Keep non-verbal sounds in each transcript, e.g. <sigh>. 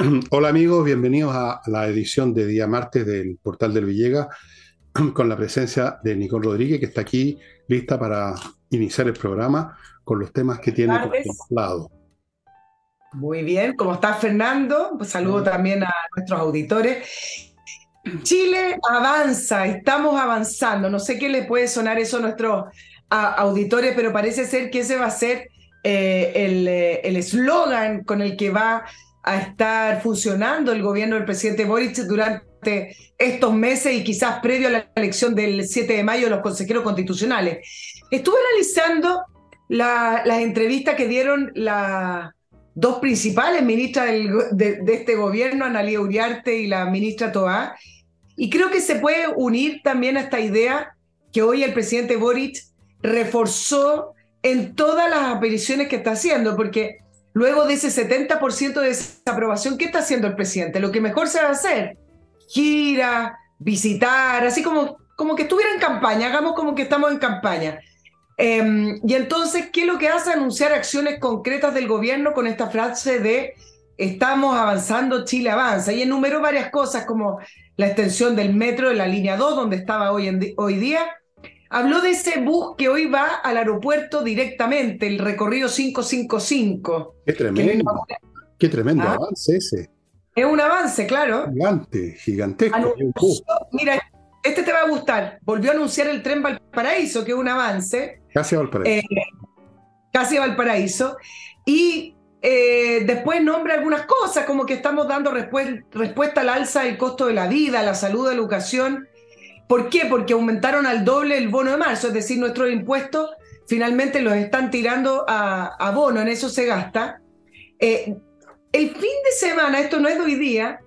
<clears throat> Hola amigos, bienvenidos a la edición de día martes del Portal del Villega, <clears throat> con la presencia de Nicole Rodríguez, que está aquí lista para iniciar el programa con los temas que tiene contemplado. Muy bien, ¿cómo está Fernando? Pues saludo también a nuestros auditores. Chile avanza, estamos avanzando. No sé qué le puede sonar eso a nuestros auditores, pero parece ser que ese va a ser eh, eh, el eslogan con el que va a estar funcionando el gobierno del presidente Boric durante estos meses y quizás previo a la elección del 7 de mayo de los consejeros constitucionales. Estuve analizando las entrevistas que dieron las dos principales ministras de, este gobierno, Analia Uriarte y la ministra Toá, y creo que se puede unir también a esta idea que hoy el presidente Boric reforzó en todas las apariciones que está haciendo, porque luego de ese 70% de desaprobación, ¿qué está haciendo el presidente? Lo que mejor se va a hacer, gira, visitar, así como, como que estuviera en campaña, hagamos como que estamos en campaña. Em, y entonces, ¿qué es lo que hace? Anunciar acciones concretas del gobierno con esta frase de estamos avanzando, Chile avanza. Y enumeró varias cosas como la extensión del metro de la línea 2, donde estaba hoy, en, hoy día, Habló de ese bus que hoy va al aeropuerto directamente, el recorrido 555. Qué tremendo, qué tremendo ¿Ah? avance ese. Es un avance, claro. Gigante, gigantesco. mira, este te va a gustar. Volvió a anunciar el tren Valparaíso, que es un avance. Casi a Valparaíso. Eh, casi Valparaíso. Y eh, después nombra algunas cosas, como que estamos dando respuesta al alza del costo de la vida, la salud, la educación ¿Por qué? Porque aumentaron al doble el bono de marzo, es decir, nuestros impuestos finalmente los están tirando a, bono, en eso se gasta. Eh, el fin de semana, esto no es de hoy día,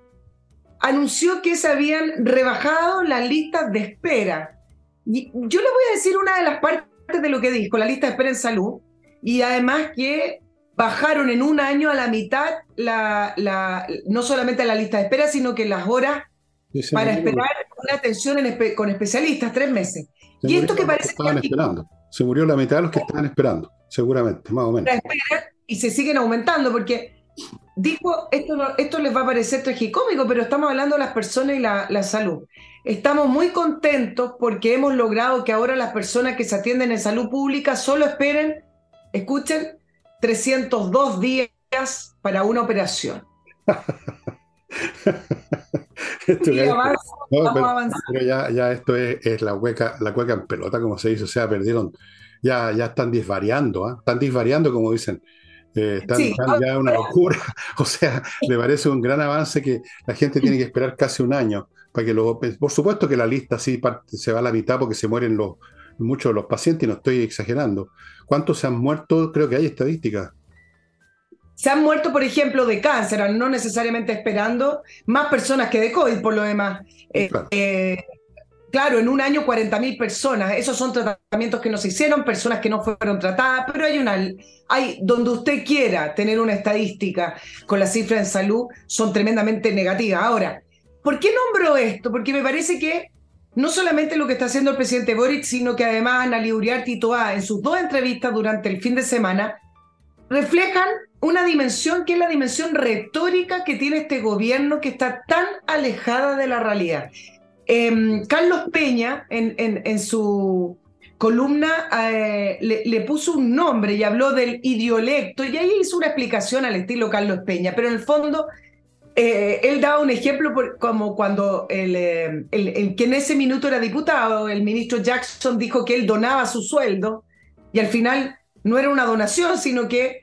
anunció que se habían rebajado las listas de espera. Y yo le voy a decir una de las partes de lo que dijo, la lista de espera en salud, y además que bajaron en un año a la mitad la, no solamente la lista de espera, sino que las horas para esperar una atención con especialistas, tres meses. y esto que parece que esperando. Se murió la mitad de los que estaban esperando, seguramente, más o menos. Y se siguen aumentando, porque dijo, esto, esto les va a parecer tragicómico, pero estamos hablando de las personas y la, la salud. Estamos muy contentos porque hemos logrado que ahora las personas que se atienden en salud pública solo esperen, escuchen, 302 días para una operación. <laughs> <laughs> pero, ya, ya esto es, la hueca, la cueca en pelota, como se dice, o sea, perdieron, ya, ya están disvariando, ¿ah? están disvariando, como dicen. Eh, están, ya una locura. <laughs> O sea, me parece un gran avance que la gente tiene que esperar casi un año para que lo. Por supuesto que la lista sí se va a la mitad porque se mueren los, muchos de los pacientes, y no estoy exagerando. ¿Cuántos se han muerto? Creo que hay estadísticas. Se han muerto, por ejemplo, de cáncer, no necesariamente esperando, más personas que de COVID, por lo demás. Eh, eh, claro. en un año 40.000 personas. Esos son tratamientos que no se hicieron, personas que no fueron tratadas, pero hay una, hay donde usted quiera tener una estadística con las cifras en salud, son tremendamente negativas. Ahora, ¿por qué nombro esto? Porque me parece que no solamente lo que está haciendo el presidente Boric, sino que además Ana Uriarte y Toa en sus dos entrevistas durante el fin de semana reflejan una dimensión que es la dimensión retórica que tiene este gobierno que está tan alejada de la realidad. Em, Carlos Peña, en, en, su columna, eh, le, puso un nombre y habló del idiolecto, y ahí hizo una explicación al estilo Carlos Peña, pero en el fondo eh, él daba un ejemplo como cuando eh, el, que en ese minuto era diputado, el ministro Jackson dijo que él donaba su sueldo, y al final no era una donación, sino que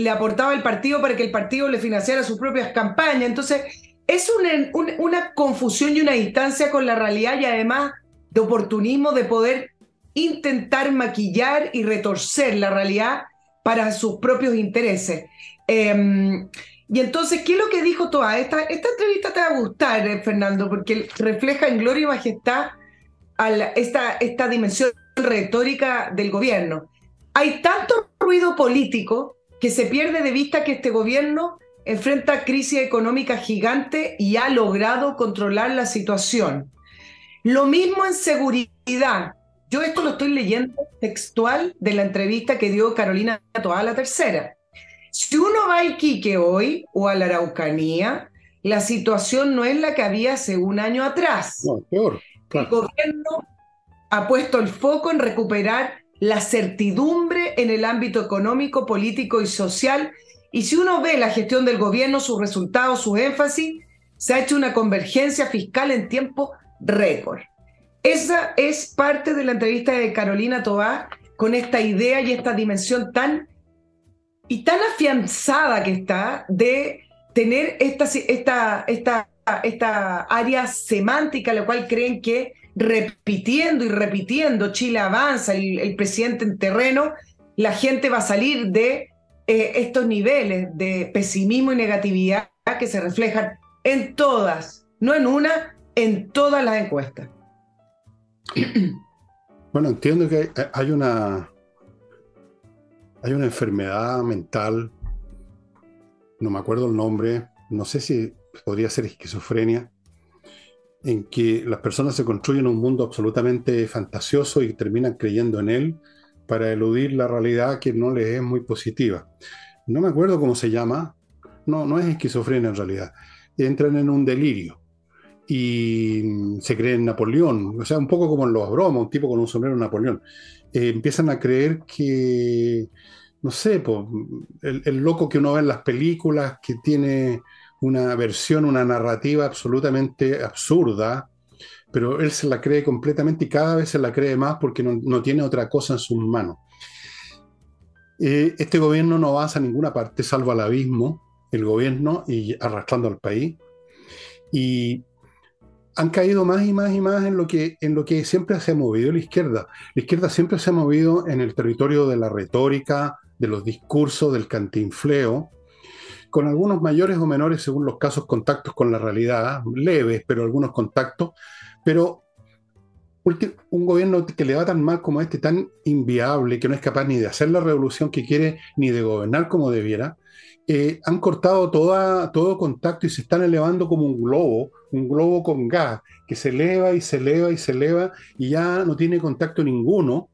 le aportaba el partido para que el partido le financiara sus propias campañas. Entonces, es una, una confusión y una distancia con la realidad y además de oportunismo de poder intentar maquillar y retorcer la realidad para sus propios intereses. Em, y entonces, ¿qué es lo que dijo Toa? Esta, esta entrevista te va a gustar, eh, Fernando, porque refleja en gloria y majestad esta, esta dimensión retórica del gobierno. Hay tanto ruido político que se pierde de vista que este gobierno enfrenta crisis económica gigante y ha logrado controlar la situación. Lo mismo en seguridad. Yo esto lo estoy leyendo textual de la entrevista que dio Carolina Toa la tercera. Si uno va a Iquique hoy o a la Araucanía, la situación no es la que había hace un año atrás. No, peor. El gobierno ha puesto el foco en recuperar la certidumbre en el ámbito económico, político y social. Y si uno ve la gestión del gobierno, sus resultados, su énfasis, se ha hecho una convergencia fiscal en tiempo récord. Esa es parte de la entrevista de Carolina Tobá con esta idea y esta dimensión tan y tan afianzada que está de tener esta, esta, esta, esta área semántica, la cual creen que repitiendo y repitiendo Chile avanza, el, presidente en terreno, la gente va a salir de eh, estos niveles de pesimismo y negatividad que se reflejan en todas, no en una, en todas las encuestas. <clears throat> Bueno, entiendo que hay una hay una enfermedad mental, no me acuerdo el nombre, no sé si podría ser esquizofrenia, en que las personas se construyen un mundo absolutamente fantasioso y terminan creyendo en él para eludir la realidad que no les es muy positiva. No me acuerdo cómo se llama, no, no es esquizofrenia en realidad, entran en un delirio y se creen Napoleón, o sea, un poco como en los bromas, un tipo con un sombrero Napoleón. Eh, empiezan a creer que, no sé, el, loco que uno ve en las películas, que tiene una versión, una narrativa absolutamente absurda, pero él se la cree completamente y cada vez se la cree más porque no, tiene otra cosa en sus manos. Eh, este gobierno no avanza a ninguna parte, salvo al abismo, el gobierno y arrastrando al país. Y han caído más y más y más en lo, que, en lo que siempre se ha movido la izquierda. La izquierda siempre se ha movido en el territorio de la retórica, de los discursos, del cantinfleo, con algunos mayores o menores, según los casos, contactos con la realidad, leves, pero algunos contactos, pero un gobierno que le va tan mal como este, tan inviable, que no es capaz ni de hacer la revolución que quiere, ni de gobernar como debiera, eh, han cortado toda, todo contacto y se están elevando como un globo, un globo con gas, que se eleva y se eleva y se eleva y ya no tiene contacto ninguno.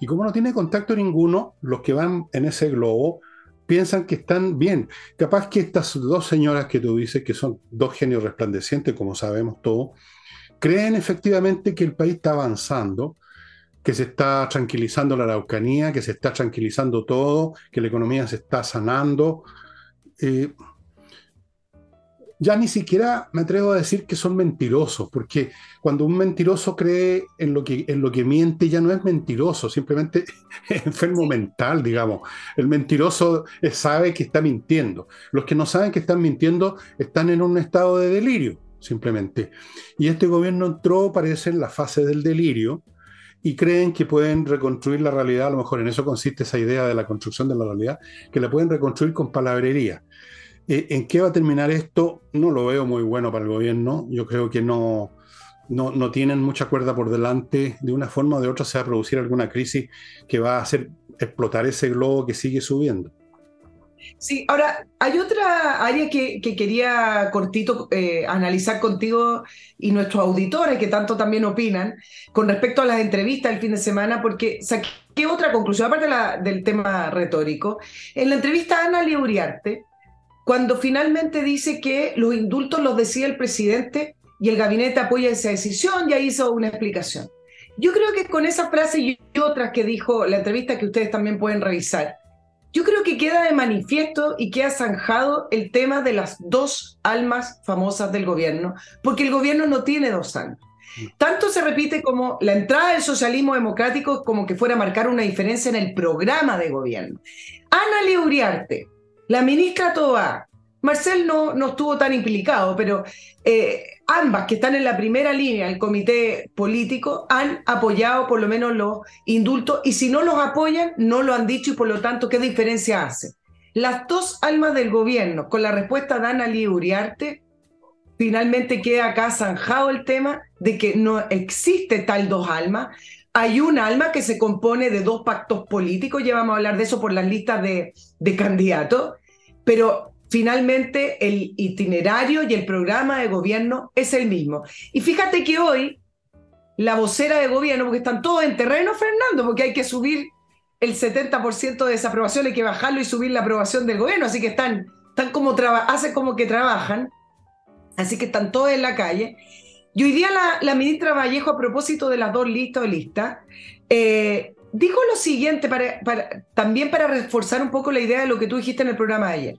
Y como no tiene contacto ninguno, los que van en ese globo piensan que están bien. Capaz que estas dos señoras que tú dices, que son dos genios resplandecientes, como sabemos todos, creen efectivamente que el país está avanzando, que se está tranquilizando la Araucanía, que se está tranquilizando todo, que la economía se está sanando. Eh, ya ni siquiera me atrevo a decir que son mentirosos, porque cuando un mentiroso cree en lo que, en lo que miente, ya no es mentiroso, simplemente <laughs> es enfermo mental, digamos. El mentiroso sabe que está mintiendo. Los que no saben que están mintiendo están en un estado de delirio, simplemente. Y este gobierno entró, parece, en la fase del delirio y creen que pueden reconstruir la realidad, a lo mejor en eso consiste esa idea de la construcción de la realidad, que la pueden reconstruir con palabrería. Eh, ¿En qué va a terminar esto? No lo veo muy bueno para el gobierno. Yo creo que no, no, tienen mucha cuerda por delante. De una forma o de otra se va a producir alguna crisis que va a hacer explotar ese globo que sigue subiendo. Sí, ahora hay otra área que, quería cortito eh, analizar contigo y nuestros auditores que tanto también opinan con respecto a las entrevistas del fin de semana, porque saqué otra conclusión, aparte del tema retórico. En la entrevista a Ana Liuriarte, cuando finalmente dice que los indultos los decía el presidente y el gabinete apoya esa decisión, ya hizo una explicación. Yo creo que con esa frase y otras que dijo la entrevista que ustedes también pueden revisar, yo creo que queda de manifiesto y queda zanjado el tema de las dos almas famosas del gobierno, porque el gobierno no tiene dos almas. Tanto se repite como la entrada del socialismo democrático como que fuera a marcar una diferencia en el programa de gobierno. Ana Leuriarte, la ministra Toa, Marcel no, no estuvo tan implicado, pero eh, ambas que están en la primera línea del comité político han apoyado por lo menos los indultos y si no los apoyan, no lo han dicho y por lo tanto, ¿qué diferencia hace? Las dos almas del gobierno, con la respuesta de Ana Uriarte, finalmente queda acá zanjado el tema de que no existe tal dos almas, hay un alma que se compone de dos pactos políticos, ya vamos a hablar de eso por las listas de, candidatos, pero finalmente el itinerario y el programa de gobierno es el mismo. Y fíjate que hoy la vocera de gobierno, porque están todos en terreno, Fernando, porque hay que subir el 70% de desaprobación, hay que bajarlo y subir la aprobación del gobierno, así que están, están como hacen como que trabajan. Así que están todos en la calle. Y hoy día la, ministra Vallejo, a propósito de las dos listas o listas, eh, dijo lo siguiente, para, también para reforzar un poco la idea de lo que tú dijiste en el programa de ayer.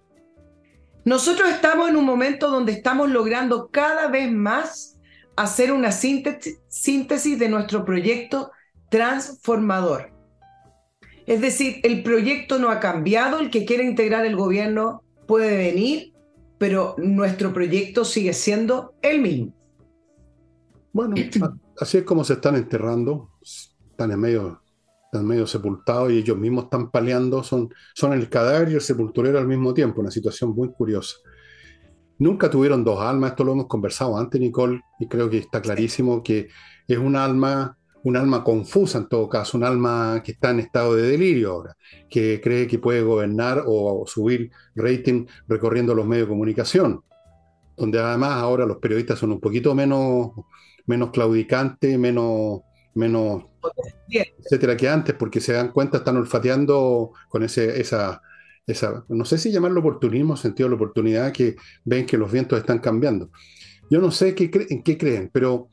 Nosotros estamos en un momento donde estamos logrando cada vez más hacer una síntesis de nuestro proyecto transformador. Es decir, el proyecto no ha cambiado, el que quiere integrar el gobierno puede venir, pero nuestro proyecto sigue siendo el mismo. Bueno, <clears throat> así es como se están enterrando, están en medio están medio sepultados y ellos mismos están paleando, son, son el cadáver y el sepulturero al mismo tiempo, una situación muy curiosa. Nunca tuvieron dos almas, esto lo hemos conversado antes, Nicole, y creo que está clarísimo que es un alma, un alma confusa en todo caso, un alma que está en estado de delirio ahora, que cree que puede gobernar o subir rating recorriendo los medios de comunicación, donde además ahora los periodistas son un poquito menos, menos claudicantes, menos menos, etcétera, que antes, porque se dan cuenta, están olfateando con ese, esa, esa, no sé si llamarlo oportunismo, sentido de la oportunidad, que ven que los vientos están cambiando. Yo no sé qué en qué creen, pero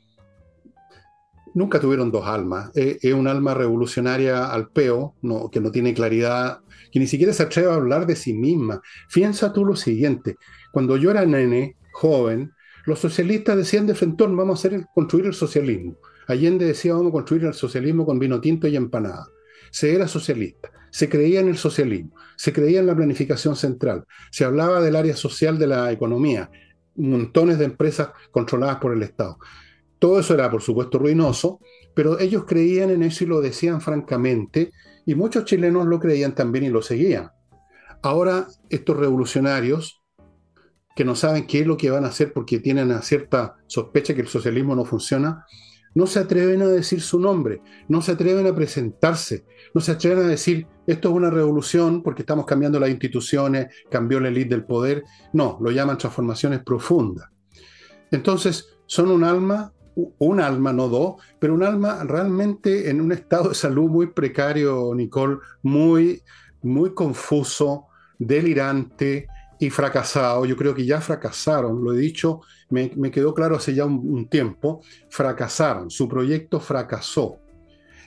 nunca tuvieron dos almas. Es, un alma revolucionaria al peo, no, que no tiene claridad, que ni siquiera se atreve a hablar de sí misma. Piensa tú lo siguiente, cuando yo era nene, joven, los socialistas decían de frente, vamos a construir el socialismo. Allende decía vamos a construir el socialismo con vino tinto y empanada. Se era socialista, se creía en el socialismo, se creía en la planificación central, se hablaba del área social de la economía, montones de empresas controladas por el Estado. Todo eso era, por supuesto, ruinoso, pero ellos creían en eso y lo decían francamente, y muchos chilenos lo creían también y lo seguían. Ahora, estos revolucionarios, que no saben qué es lo que van a hacer porque tienen una cierta sospecha que el socialismo no funciona, no se atreven a decir su nombre, no se atreven a presentarse, no se atreven a decir esto es una revolución porque estamos cambiando las instituciones, cambió la élite del poder. No, lo llaman transformaciones profundas. Entonces, son un alma, un alma, no dos, pero un alma realmente en un estado de salud muy precario, Nicole, muy, muy confuso, delirante, y fracasado, yo creo que ya fracasaron, lo he dicho, me, quedó claro hace ya un, tiempo, fracasaron, su proyecto fracasó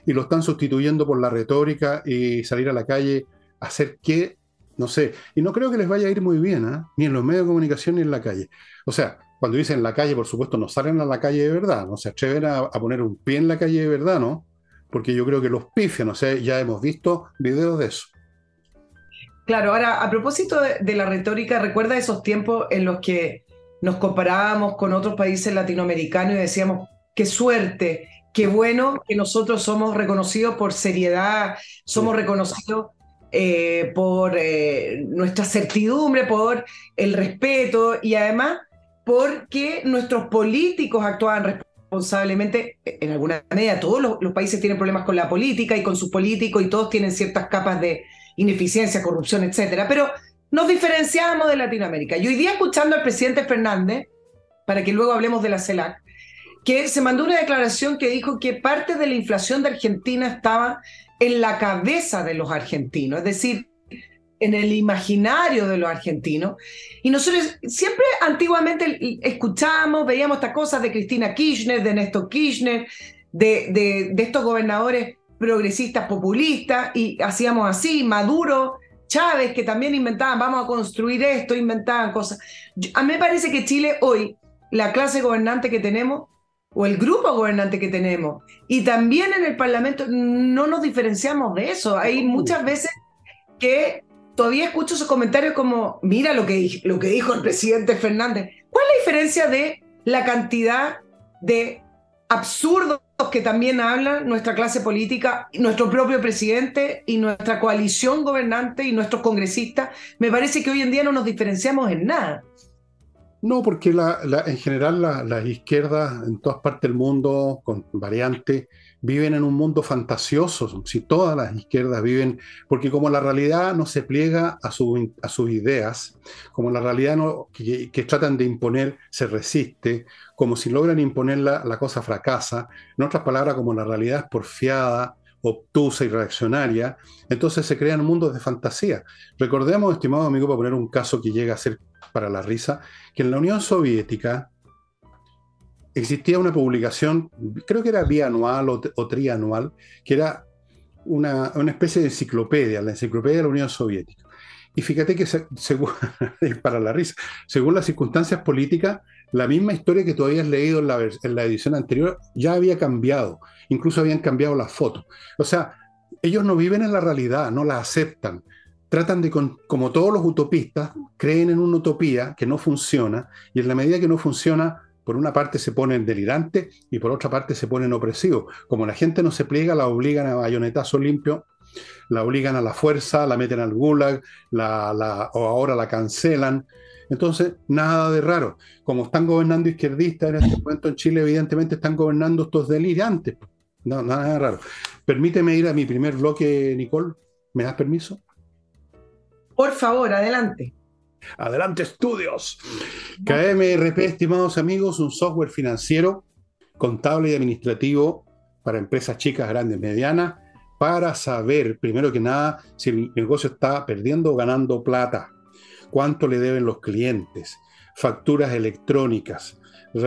y lo están sustituyendo por la retórica y salir a la calle hacer qué, no sé, y no creo que les vaya a ir muy bien, ¿ah? ni en los medios de comunicación ni en la calle. O sea, cuando dicen la calle, por supuesto, no salen a la calle de verdad, no se atreven a, poner un pie en la calle de verdad, ¿no? Porque yo creo que los pifian, no sé, ya hemos visto videos de eso. Claro, ahora a propósito de, la retórica, recuerda esos tiempos en los que nos comparábamos con otros países latinoamericanos y decíamos, qué suerte, qué bueno que nosotros somos reconocidos por seriedad, somos reconocidos eh, por eh, nuestra certidumbre, por el respeto y además porque nuestros políticos actuaban responsablemente, en alguna medida todos los países tienen problemas con la política y con sus políticos y todos tienen ciertas capas de, ineficiencia, corrupción, etcétera. Pero nos diferenciamos de Latinoamérica. Y hoy día escuchando al presidente Fernández, para que luego hablemos de la CELAC, que se mandó una declaración que dijo que parte de la inflación de Argentina estaba en la cabeza de los argentinos, es decir, en el imaginario de los argentinos. Y nosotros siempre antiguamente escuchábamos, veíamos estas cosas de Cristina Kirchner, de Néstor Kirchner, de, de, de estos gobernadores progresistas populistas y hacíamos así, Maduro, Chávez, que también inventaban, vamos a construir esto, inventaban cosas. a mí me parece que Chile hoy, la clase gobernante que tenemos, o el grupo gobernante que tenemos, y también en el Parlamento, no nos diferenciamos de eso. Hay muchas veces que todavía escucho esos comentarios como, mira lo que, lo que dijo el presidente Fernández. ¿Cuál es la diferencia de la cantidad de absurdos que también hablan nuestra clase política, nuestro propio presidente y nuestra coalición gobernante y nuestros congresistas, me parece que hoy en día no nos diferenciamos en nada. No, porque en general las izquierdas en todas partes del mundo, con variantes, viven en un mundo fantasioso. Si todas las izquierdas viven, porque como la realidad no se pliega a, sus ideas, como la realidad no, que, tratan de imponer se resiste, como si logran imponerla, la cosa fracasa. En otras palabras, como la realidad es porfiada, obtusa y reaccionaria, entonces se crean mundos de fantasía. Recordemos, estimado amigo, para poner un caso que llega a ser para la risa, que en la Unión Soviética existía una publicación, creo que era bianual o, trianual, que era una, especie de enciclopedia, la enciclopedia de la Unión Soviética. Y fíjate que, según, <laughs> para la risa, según las circunstancias políticas, la misma historia que tú habías leído en la, en la edición anterior ya había cambiado, incluso habían cambiado las fotos. O sea, ellos no viven en la realidad, no la aceptan. Tratan de, como todos los utopistas, creen en una utopía que no funciona y en la medida que no funciona, por una parte se ponen delirantes y por otra parte se ponen opresivos. Como la gente no se pliega, la obligan a bayonetazo limpio, la obligan a la fuerza, la meten al gulag, la, o ahora la cancelan. Entonces, nada de raro. Como están gobernando izquierdistas en este momento en Chile, evidentemente están gobernando estos delirantes. No, nada de raro. Permíteme ir a mi primer bloque, Nicole. ¿Me das permiso? Por favor, adelante. Adelante estudios. KMRP, estimados amigos, un software financiero, contable y administrativo para empresas chicas, grandes, medianas, para saber, primero que nada, si el negocio está perdiendo o ganando plata, cuánto le deben los clientes, facturas electrónicas,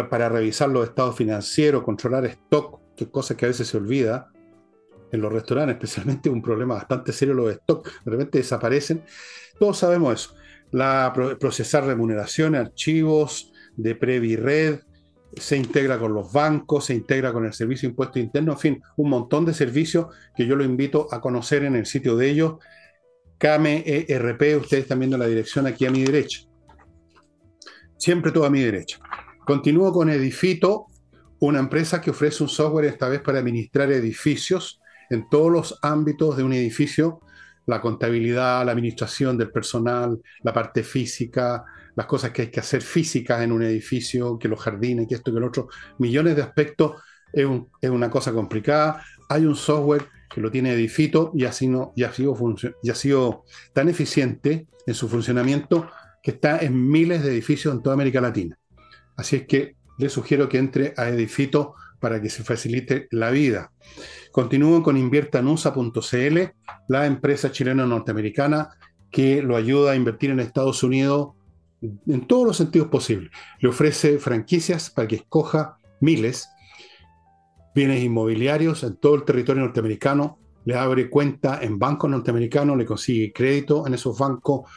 para revisar los estados financieros, controlar stock, que cosas que a veces se olvida, en los restaurantes, especialmente un problema bastante serio los stock, de repente desaparecen. Todos sabemos eso la, procesar remuneración, archivos de Previred, se integra con los bancos, se integra con el Servicio de Impuesto Interno, en fin, un montón de servicios que yo lo invito a conocer en el sitio de ellos. KMERP, ustedes están viendo la dirección aquí a mi derecha. Siempre todo a mi derecha. Continúo con Edifito, una empresa que ofrece un software esta vez para administrar edificios en todos los ámbitos de un edificio la contabilidad, la administración del personal, la parte física, las cosas que hay que hacer físicas en un edificio, que los jardines, que esto, que lo otro, millones de aspectos, es, una cosa complicada. Hay un software que lo tiene Edifito y ha, sido, y, ha sido y ha sido tan eficiente en su funcionamiento que está en miles de edificios en toda América Latina. Así es que le sugiero que entre a Edifito para que se facilite la vida. Continúo con inviertanusa.cl, la empresa chilena norteamericana que lo ayuda a invertir en Estados Unidos en todos los sentidos posibles. Le ofrece franquicias para que escoja miles, bienes inmobiliarios en todo el territorio norteamericano, le abre cuenta en bancos norteamericanos, le consigue crédito en esos bancos,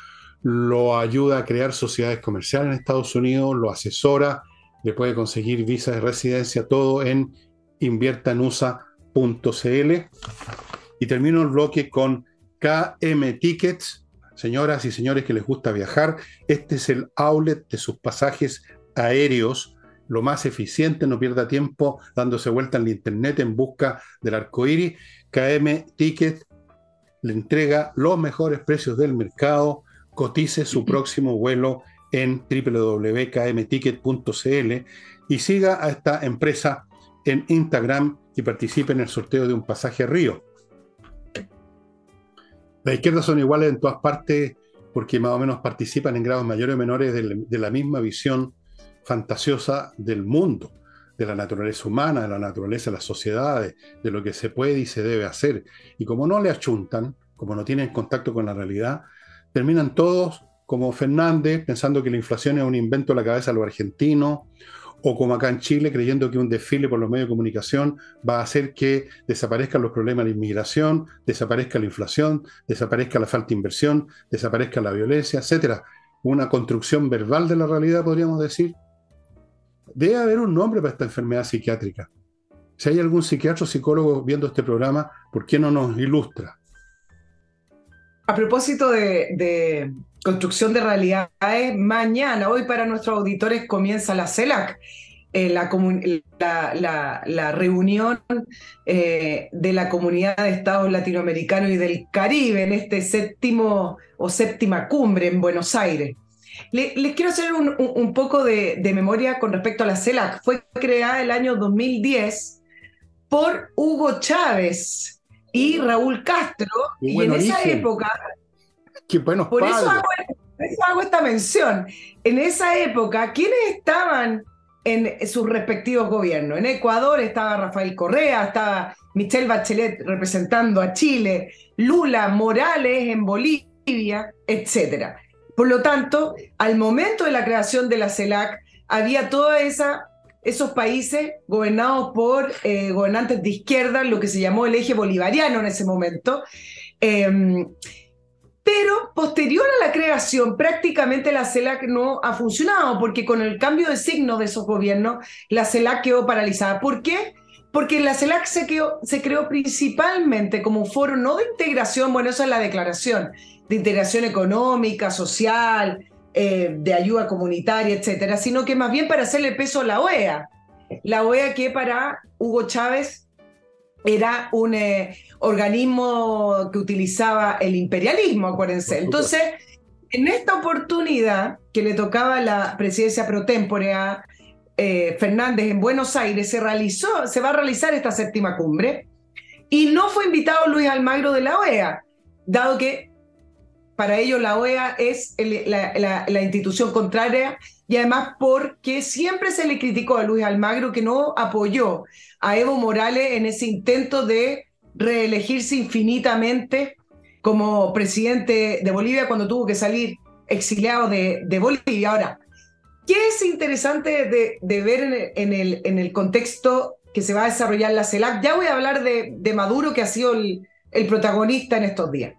lo ayuda a crear sociedades comerciales en Estados Unidos, lo asesora, le puede conseguir visa de residencia, todo en inviertanusa.cl. Y termino el bloque con KM Tickets. Señoras y señores que les gusta viajar, este es el outlet de sus pasajes aéreos, lo más eficiente, no pierda tiempo dándose vuelta en la internet en busca del arco iris. KM Tickets le entrega los mejores precios del mercado, cotice su <clears throat> próximo vuelo en www.kmticket.cl y siga a esta empresa en Instagram y participe en el sorteo de un pasaje a Río. Las izquierdas son iguales en todas partes porque más o menos participan en grados mayores o menores de, la misma visión fantasiosa del mundo, de la naturaleza humana, de la naturaleza de las sociedades, de lo que se puede y se debe hacer. Y como no le achuntan, como no tienen contacto con la realidad, terminan todos como Fernández, pensando que la inflación es un invento de la cabeza de los argentinos, o como acá en Chile, creyendo que un desfile por los medios de comunicación va a hacer que desaparezcan los problemas de inmigración, desaparezca la inflación, desaparezca la falta de inversión, desaparezca la violencia, etcétera. Una construcción verbal de la realidad, podríamos decir. Debe haber un nombre para esta enfermedad psiquiátrica. Si hay algún psiquiatra o psicólogo viendo este programa, ¿por qué no nos ilustra? A propósito de construcción de realidades. Mañana, hoy para nuestros auditores comienza la CELAC, eh, la, reunión eh, de la comunidad de estados latinoamericanos y del Caribe en este séptimo o séptima cumbre en Buenos Aires. les quiero hacer un, poco de, de, memoria con respecto a la CELAC. Fue creada el año 2010 por Hugo Chávez y Raúl Castro, y en esa época por Eso hago, esta mención. En esa época, ¿quiénes estaban en sus respectivos gobiernos. En Ecuador estaba Rafael Correa, estaba Michelle Bachelet representando a Chile, Lula Morales en Bolivia, etc. Por lo tanto, al momento de la creación de la CELAC, había toda esa esos países gobernados por eh, gobernantes de izquierda, lo que se llamó el eje bolivariano en ese momento. Em, pero posterior a la creación, prácticamente la CELAC no ha funcionado, porque con el cambio de signo de esos gobiernos, la CELAC quedó paralizada. ¿Por qué? Porque la CELAC se, se creó principalmente como un foro no de integración, bueno, esa es la declaración, de integración económica, social, eh, de ayuda comunitaria, etcétera, sino que más bien para hacerle peso a la OEA. La OEA que para Hugo Chávez era un eh, organismo que utilizaba el imperialismo, acuérdense. Entonces, en esta oportunidad que le tocaba la presidencia pro tempore a eh, Fernández en Buenos Aires, se realizó, se va a realizar esta séptima cumbre y no fue invitado Luis Almagro de la OEA, dado que para ellos la OEA es la, institución contraria y además porque siempre se le criticó a Luis Almagro que no apoyó a Evo Morales en ese intento de reelegirse infinitamente como presidente de Bolivia cuando tuvo que salir exiliado de, Bolivia. Ahora, ¿qué es interesante de, ver en el, en el, contexto que se va a desarrollar la CELAC? Ya voy a hablar de, Maduro, que ha sido el protagonista en estos días.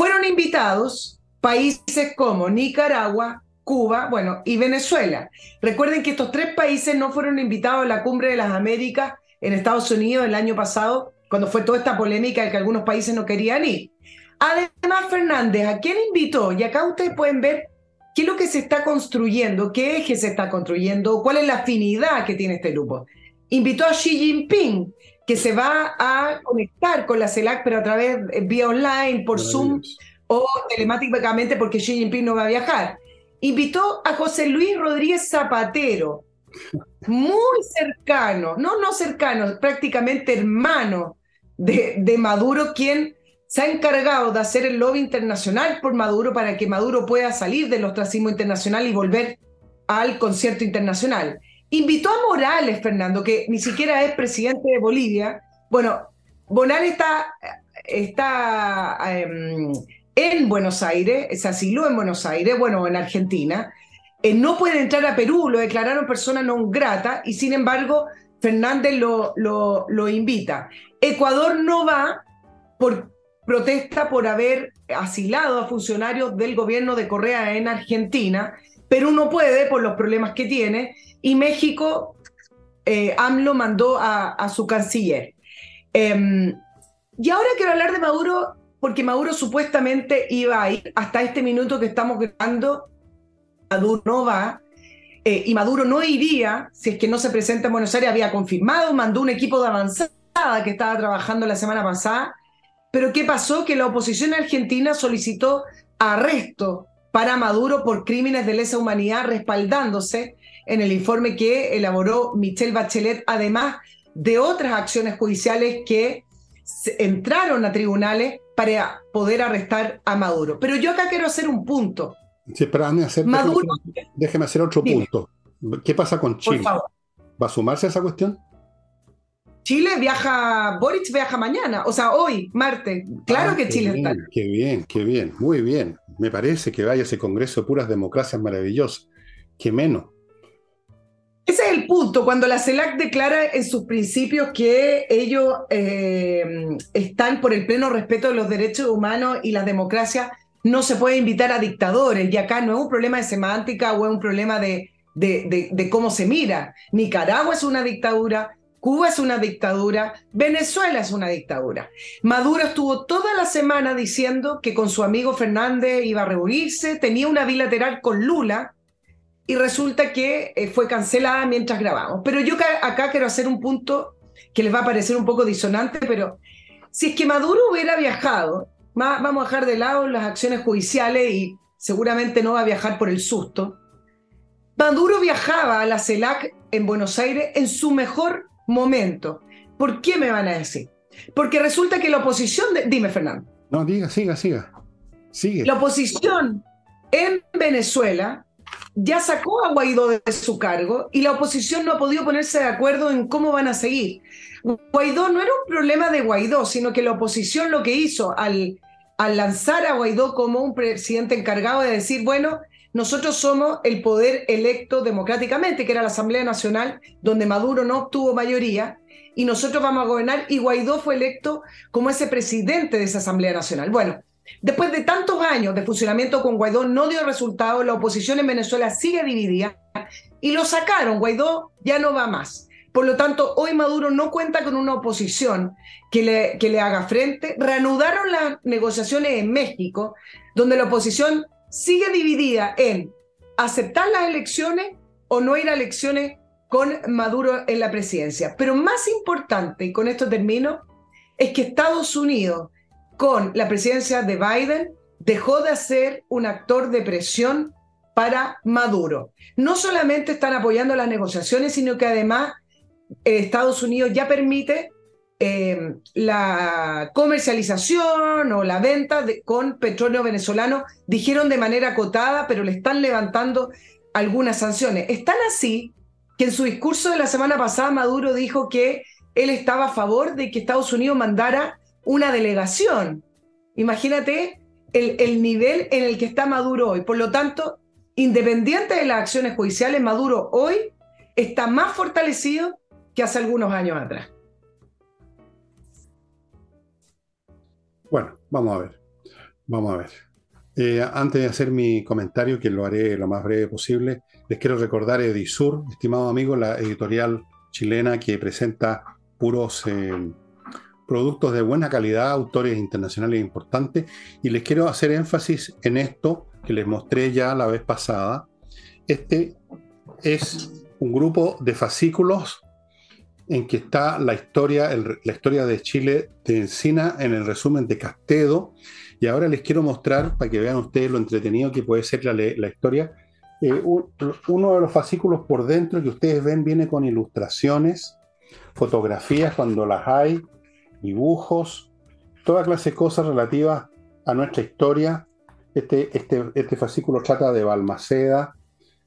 Fueron invitados países como Nicaragua, Cuba, bueno, y Venezuela. Recuerden que estos tres países no fueron invitados a la Cumbre de las Américas en Estados Unidos el año pasado, cuando fue toda esta polémica de que algunos países no querían ir. Además, Fernández, ¿a quién invitó? Y acá ustedes pueden ver qué es lo que se está construyendo, qué eje se está construyendo, cuál es la afinidad que tiene este grupo. Invitó a Xi Jinping, que se va a conectar con la CELAC, pero a través, eh, vía online, por Zoom o telemáticamente porque Xi Jinping no va a viajar. Invitó a José Luis Rodríguez Zapatero, muy cercano, no, no cercano, prácticamente hermano de, de Maduro, quien se ha encargado de hacer el lobby internacional por Maduro para que Maduro pueda salir del ostracismo internacional y volver al concierto internacional. Invitó a Morales, Fernando, que ni siquiera es presidente de Bolivia. Bueno, Morales está, está em, en Buenos Aires, se asiló en Buenos Aires, bueno, en Argentina. Eh, no puede entrar a Perú, lo declararon persona non grata y sin embargo Fernández lo, lo, lo invita. Ecuador no va por protesta por haber asilado a funcionarios del gobierno de Correa en Argentina, Perú no puede por los problemas que tiene y México, eh, AMLO mandó a, su canciller. Em, y ahora quiero hablar de Maduro, porque Maduro supuestamente iba a ir hasta este minuto que estamos grabando. Maduro no va, eh, y Maduro no iría si es que no se presenta en Buenos Aires. Había confirmado, mandó un equipo de avanzada que estaba trabajando la semana pasada. Pero ¿qué pasó? Que la oposición argentina solicitó arresto para Maduro por crímenes de lesa humanidad, respaldándose en el informe que elaboró Michelle Bachelet, además de otras acciones judiciales que entraron a tribunales para poder arrestar a Maduro. Pero yo acá quiero hacer un punto. Sí, pero hacer, Maduro, déjeme, hacer otro punto. ¿Qué pasa con Chile? ¿Va a sumarse a esa cuestión? Chile viaja, Boric viaja mañana, o sea, hoy, martes. Claro ah, que Chile está. Qué bien, qué bien, muy bien. Me parece que vaya ese congreso de puras democracias maravillosas. Qué menos. Ese es el punto, cuando la CELAC declara en sus principios que ellos eh, están por el pleno respeto de los derechos humanos y las democracias, no se puede invitar a dictadores. Y acá no es un problema de semántica o es un problema de, de, cómo se mira. Nicaragua es una dictadura, Cuba es una dictadura, Venezuela es una dictadura. Maduro estuvo toda la semana diciendo que con su amigo Fernández iba a reunirse, tenía una bilateral con Lula, y resulta que eh, fue cancelada mientras grabamos. Pero yo acá quiero hacer un punto que les va a parecer un poco disonante, pero si es que Maduro hubiera viajado, vamos a dejar de lado las acciones judiciales y seguramente no va a viajar por el susto. Maduro viajaba a la CELAC en Buenos Aires en su mejor momento. ¿Por qué me van a decir? Porque resulta que la oposición, dime Fernando. No, diga, siga, siga. Sigue. La oposición en Venezuela ya sacó a Guaidó de su cargo y la oposición no ha podido ponerse de acuerdo en cómo van a seguir. Guaidó no era un problema de Guaidó, sino que la oposición lo que hizo al, lanzar a Guaidó como un presidente encargado de decir, bueno, nosotros somos el poder electo democráticamente, que era la Asamblea Nacional, donde Maduro no obtuvo mayoría, y nosotros vamos a gobernar, y Guaidó fue electo como ese presidente de esa Asamblea Nacional. Bueno, después de tantos años de funcionamiento con Guaidó, no dio resultado, la oposición en Venezuela sigue dividida, y lo sacaron, Guaidó ya no va más. Por lo tanto, hoy Maduro no cuenta con una oposición que le, que le haga frente. Reanudaron las negociaciones en México, donde la oposición sigue dividida en aceptar las elecciones o no ir a elecciones con Maduro en la presidencia. Pero más importante, y con esto termino, es que Estados Unidos, con la presidencia de Biden, dejó de ser un actor de presión para Maduro. No solamente están apoyando las negociaciones, sino que además eh, Estados Unidos ya permite eh, la comercialización o la venta con petróleo venezolano, dijeron de manera acotada, pero le están levantando algunas sanciones. Están así que en su discurso de la semana pasada Maduro dijo que él estaba a favor de que Estados Unidos mandara una delegación. Imagínate el, el nivel en el que está Maduro hoy. Por lo tanto, independiente de las acciones judiciales, Maduro hoy está más fortalecido que hace algunos años atrás. Bueno, vamos a ver. Vamos a ver. Eh, antes de hacer mi comentario, que lo haré lo más breve posible, les quiero recordar Edisur, estimado amigo, la editorial chilena que presenta puros eh, productos de buena calidad, autores internacionales importantes, y les quiero hacer énfasis en esto que les mostré ya la vez pasada. Este es un grupo de fascículos en que está la historia, la historia de Chile de Encina en el resumen de Castedo. Y ahora les quiero mostrar, para que vean ustedes lo entretenido que puede ser la, historia, eh, uno de los fascículos por dentro que ustedes ven viene con ilustraciones, fotografías cuando las hay, dibujos, toda clase de cosas relativas a nuestra historia. Este, este, este fascículo trata de Balmaceda,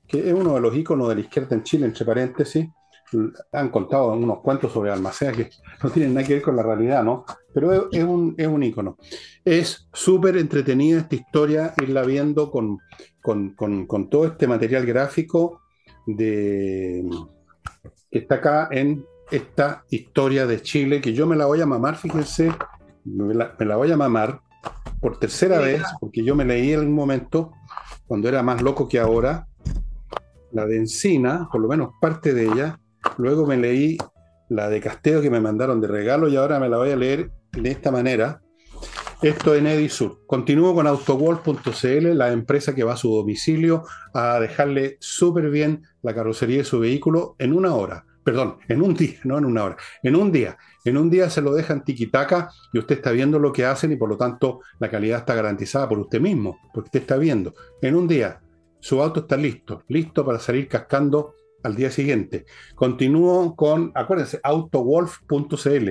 que es uno de los íconos de la izquierda en Chile, entre paréntesis, han contado unos cuentos sobre Almacea que no tienen nada que ver con la realidad, ¿no? Pero es, un, es un ícono. Es súper entretenida esta historia, irla viendo con, con, todo este material gráfico de, que está acá en esta historia de Chile, que yo me la voy a mamar, fíjense, me la, me la voy a mamar por tercera vez, porque yo me leí en un momento, cuando era más loco que ahora, la de Encina, por lo menos parte de ella, Luego me leí la de Casteo que me mandaron de regalo y ahora me la voy a leer de esta manera. Esto en Edisur. Continúo con autowall.cl, la empresa que va a su domicilio a dejarle súper bien la carrocería de su vehículo en una hora. Perdón, en un día, no en una hora. En un día. En un día se lo dejan tiquitaca y usted está viendo lo que hacen y por lo tanto la calidad está garantizada por usted mismo, porque usted está viendo. En un día su auto está listo, listo para salir cascando al día siguiente. Continúo con, acuérdense, autowolf.cl.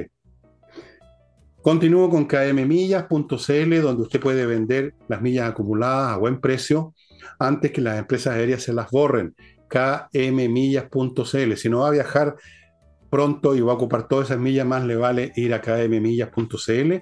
Continúo con kmmillas.cl, donde usted puede vender las millas acumuladas a buen precio antes que las empresas aéreas se las borren. kmmillas.cl. Si no va a viajar pronto y va a ocupar todas esas millas, más le vale ir a kmmillas.cl.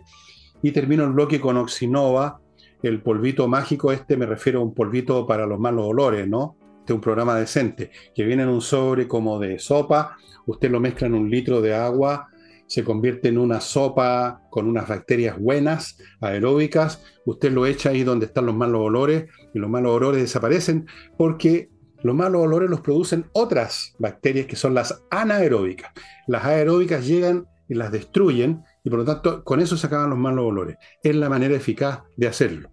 Y termino el bloque con Oxinova, el polvito mágico. Este me refiero a un polvito para los malos olores, ¿no? este es un programa decente, que viene en un sobre como de sopa, usted lo mezcla en un litro de agua, se convierte en una sopa con unas bacterias buenas, aeróbicas, usted lo echa ahí donde están los malos olores y los malos olores desaparecen porque los malos olores los producen otras bacterias que son las anaeróbicas. Las aeróbicas llegan y las destruyen y por lo tanto con eso se acaban los malos olores. Es la manera eficaz de hacerlo.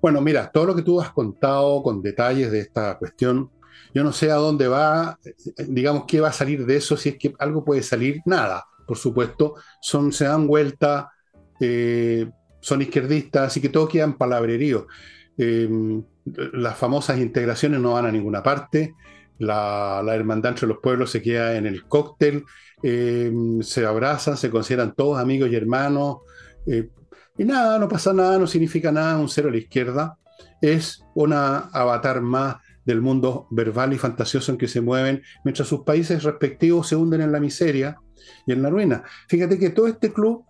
Bueno, mira, todo lo que tú has contado con detalles de esta cuestión, yo no sé a dónde va, digamos, qué va a salir de eso, si es que algo puede salir, nada, por supuesto, son, se dan vuelta, eh, son izquierdistas, así que todo queda en palabrerío. Eh, las famosas integraciones no van a ninguna parte, la, hermandad entre los pueblos se queda en el cóctel, eh, se abrazan, se consideran todos amigos y hermanos, y nada, no pasa nada, no significa nada, un cero a la izquierda. es una avatar más del mundo verbal y fantasioso en que se mueven, mientras sus países respectivos se hunden en la miseria y en la ruina. Fíjate que todo este club,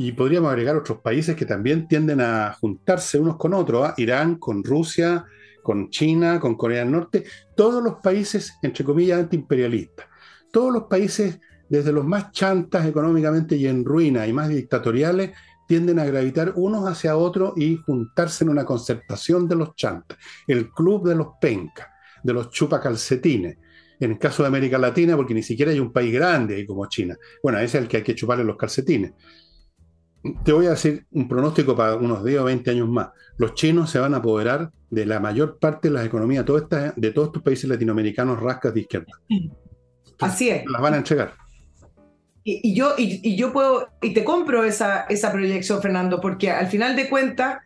y podríamos agregar otros países que también tienden a juntarse unos con otros, ¿ah? Irán con Rusia, con China, con Corea del Norte, todos los países, entre comillas, antiimperialistas, todos los países, desde los más chantas económicamente y en ruina y más dictatoriales, tienden a gravitar unos hacia otros y juntarse en una concertación de los chantas, el club de los pencas, de los chupacalcetines. En el caso de América Latina, porque ni siquiera hay un país grande como China. Bueno, ese es el que hay que chuparle los calcetines. Te voy a decir un pronóstico para unos 10 o 20 años más. Los chinos se van a apoderar de la mayor parte de las economías de todos estos países latinoamericanos rascas de izquierda. <laughs> Así es. Las van a entregar. Y, yo, y, yo puedo, y te compro esa, esa proyección, Fernando, porque al final de cuentas,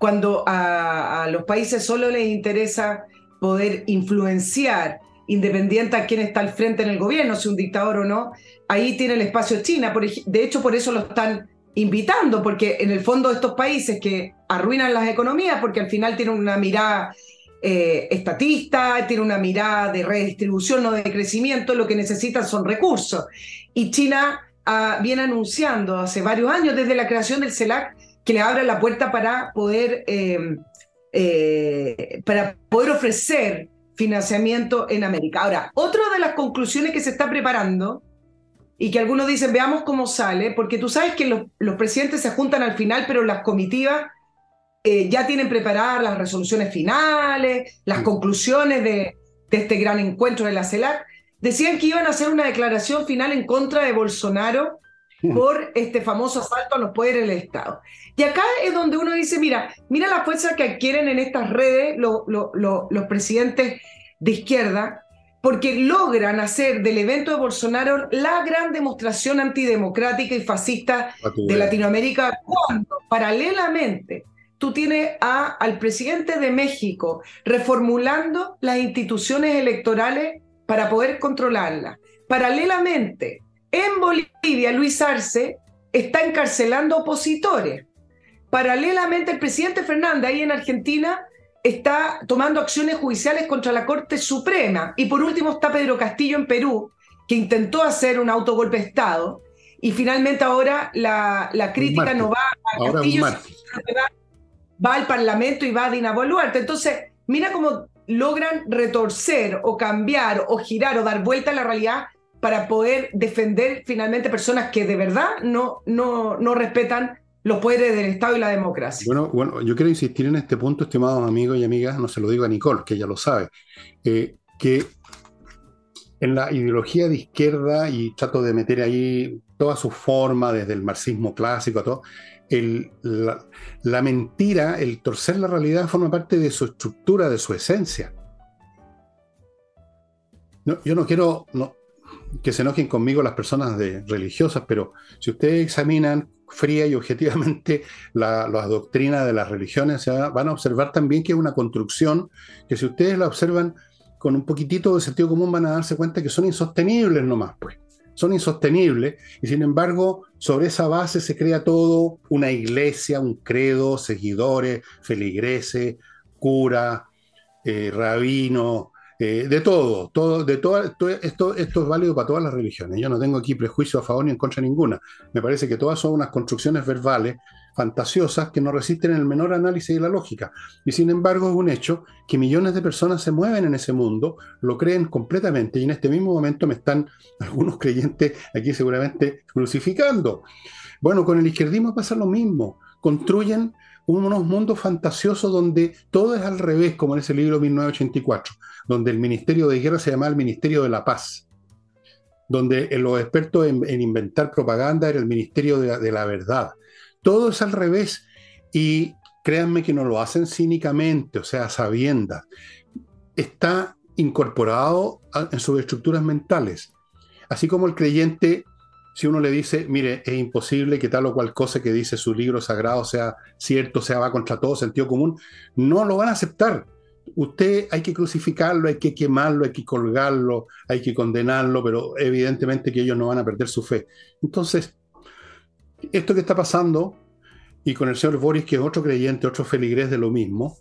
cuando a, los países solo les interesa poder influenciar, independiente a quién está al frente en el gobierno, si un dictador o no, ahí tiene el espacio China. Por, de hecho, por eso lo están invitando, porque en el fondo estos países que arruinan las economías, porque al final tienen una mirada eh, estatista, tiene una mirada de redistribución, no de crecimiento, lo que necesitan son recursos. Y China ah, viene anunciando hace varios años, desde la creación del CELAC, que le abre la puerta para poder, eh, eh, para poder ofrecer financiamiento en América. Ahora, otra de las conclusiones que se está preparando y que algunos dicen, veamos cómo sale, porque tú sabes que los, los presidentes se juntan al final, pero las comitivas eh, ya tienen preparadas las resoluciones finales, las conclusiones de, este gran encuentro de la CELAC. Decían que iban a hacer una declaración final en contra de Bolsonaro por este famoso asalto a los poderes del Estado. Y acá es donde uno dice, mira, mira la fuerza que adquieren en estas redes los presidentes de izquierda, porque logran hacer del evento de Bolsonaro la gran demostración antidemocrática y fascista de Latinoamérica, cuando paralelamente tú tienes a, al presidente de México reformulando las instituciones electorales para poder controlarlas. Paralelamente, en Bolivia, Luis Arce está encarcelando opositores. Paralelamente, el presidente Fernández ahí en Argentina está tomando acciones judiciales contra la Corte Suprema. Y por último está Pedro Castillo en Perú, que intentó hacer un autogolpe de Estado. Y finalmente ahora la, crítica no va a Castillo, sino va va al Parlamento y va a Dina Boluarte. Entonces, mira cómo logran retorcer o cambiar o girar o dar vuelta a la realidad para poder defender finalmente personas que de verdad no, no, no respetan los poderes del Estado y la democracia. Bueno, bueno, yo quiero insistir en este punto, estimados amigos y amigas, no se lo digo a Nicole, que ella lo sabe, eh, que en la ideología de izquierda, y trato de meter ahí toda su forma, desde el marxismo clásico, todo, la, mentira, el torcer la realidad forma parte de su estructura, de su esencia. yo no quiero que se enojen conmigo las personas religiosas, pero si ustedes examinan fría y objetivamente <laughs> las doctrinas de las religiones, van a observar también que es una construcción que si ustedes la observan con un poquitito de sentido común van a darse cuenta que son insostenibles nomás, pues. Son insostenibles y sin embargo sobre esa base se crea todo, una iglesia, un credo, seguidores, feligreses, cura, eh, rabino, eh, de todo, todo, de todo, esto, esto es válido para todas las religiones. Yo no tengo aquí prejuicio a favor ni en contra de ninguna. Me parece que todas son unas construcciones verbales fantasiosas que no resisten el menor análisis de la lógica. Y sin embargo es un hecho que millones de personas se mueven en ese mundo, lo creen completamente y en este mismo momento me están <laughs> algunos creyentes aquí seguramente crucificando. Bueno, con el izquierdismo pasa lo mismo. Construyen unos mundos fantasiosos donde todo es al revés, como en ese libro 1984, donde el Ministerio de Guerra se llama el Ministerio de la Paz, donde los expertos en, inventar propaganda era el Ministerio de la Verdad, todo es al revés. Y créanme que no lo hacen cínicamente, o sea, sabiendas. Está incorporado en sus estructuras mentales. Así como el creyente, si uno le dice, mire, es imposible que tal o cual cosa que dice su libro sagrado sea cierto, sea va contra todo sentido común, no lo van a aceptar. Usted hay que crucificarlo, hay que quemarlo, hay que colgarlo, hay que condenarlo, pero evidentemente que ellos no van a perder su fe. Entonces, esto que está pasando y con el señor Boris, que es otro creyente, otro feligrés de lo mismo,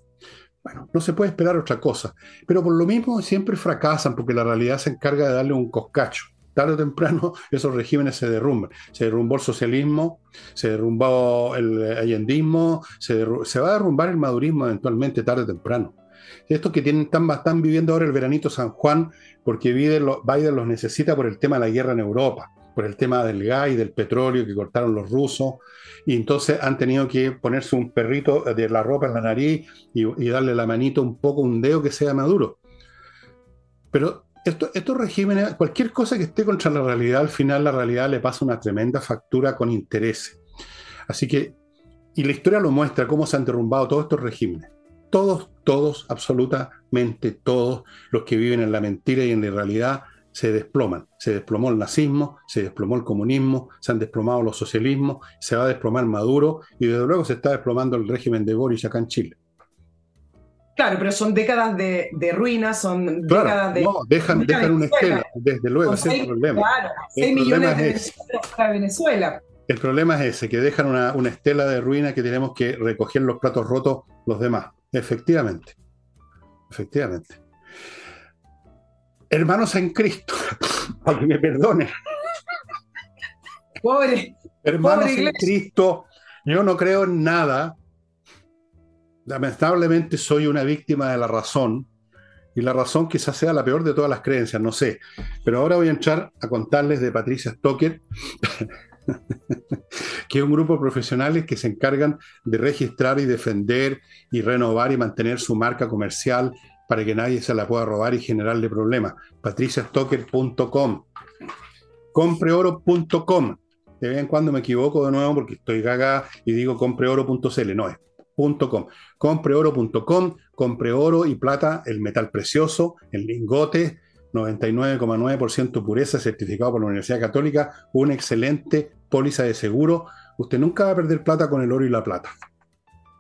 bueno, no se puede esperar otra cosa. Pero por lo mismo siempre fracasan porque la realidad se encarga de darle un coscacho. Tarde o temprano <laughs> esos regímenes se derrumban. Se derrumbó el socialismo, se derrumbó el allendismo, se, se va a derrumbar el madurismo eventualmente tarde o temprano. Estos que tienen, están, están viviendo ahora el veranito San Juan porque Biden los necesita por el tema de la guerra en Europa por el tema del gas y del petróleo que cortaron los rusos, y entonces han tenido que ponerse un perrito de la ropa en la nariz y, darle la manito un poco, un dedo que sea maduro. Pero estos regímenes, cualquier cosa que esté contra la realidad, al final la realidad le pasa una tremenda factura con interés. Así que, y la historia lo muestra, cómo se han derrumbado todos estos regímenes. Todos, todos, absolutamente todos los que viven en la mentira y en la irrealidad se desploman. Se desplomó el nazismo, se desplomó el comunismo, se han desplomado los socialismos, se va a desplomar Maduro y desde luego se está desplomando el régimen de Boris acá en Chile. Claro, pero son décadas de, ruinas, son décadas de. No, dejan, una estela, desde luego, ese es el problema. Claro, 6 millones de es, para Venezuela. El problema es ese, que dejan una, una estela de ruina que tenemos que recoger los platos rotos los demás. Efectivamente. Efectivamente hermanos en Cristo, <laughs> para que me perdone. Pobre. Hermanos en Cristo, yo no creo en nada. Lamentablemente soy una víctima de la razón. Y la razón quizás sea la peor de todas las creencias, no sé. Pero ahora voy a entrar a contarles de Patricia Stoker, <laughs> que es un grupo de profesionales que se encargan de registrar y defender y renovar y mantener su marca comercial para que nadie se la pueda robar y generarle problemas. patriciastocker.com. Compreoro.com. De vez en cuando me equivoco de nuevo porque estoy gaga y digo compreoro.cl. No es .com. Compreoro.com. Compre oro y plata, el metal precioso, el lingote, 99,9% pureza, certificado por la Universidad Católica, una excelente póliza de seguro. Usted nunca va a perder plata con el oro y la plata.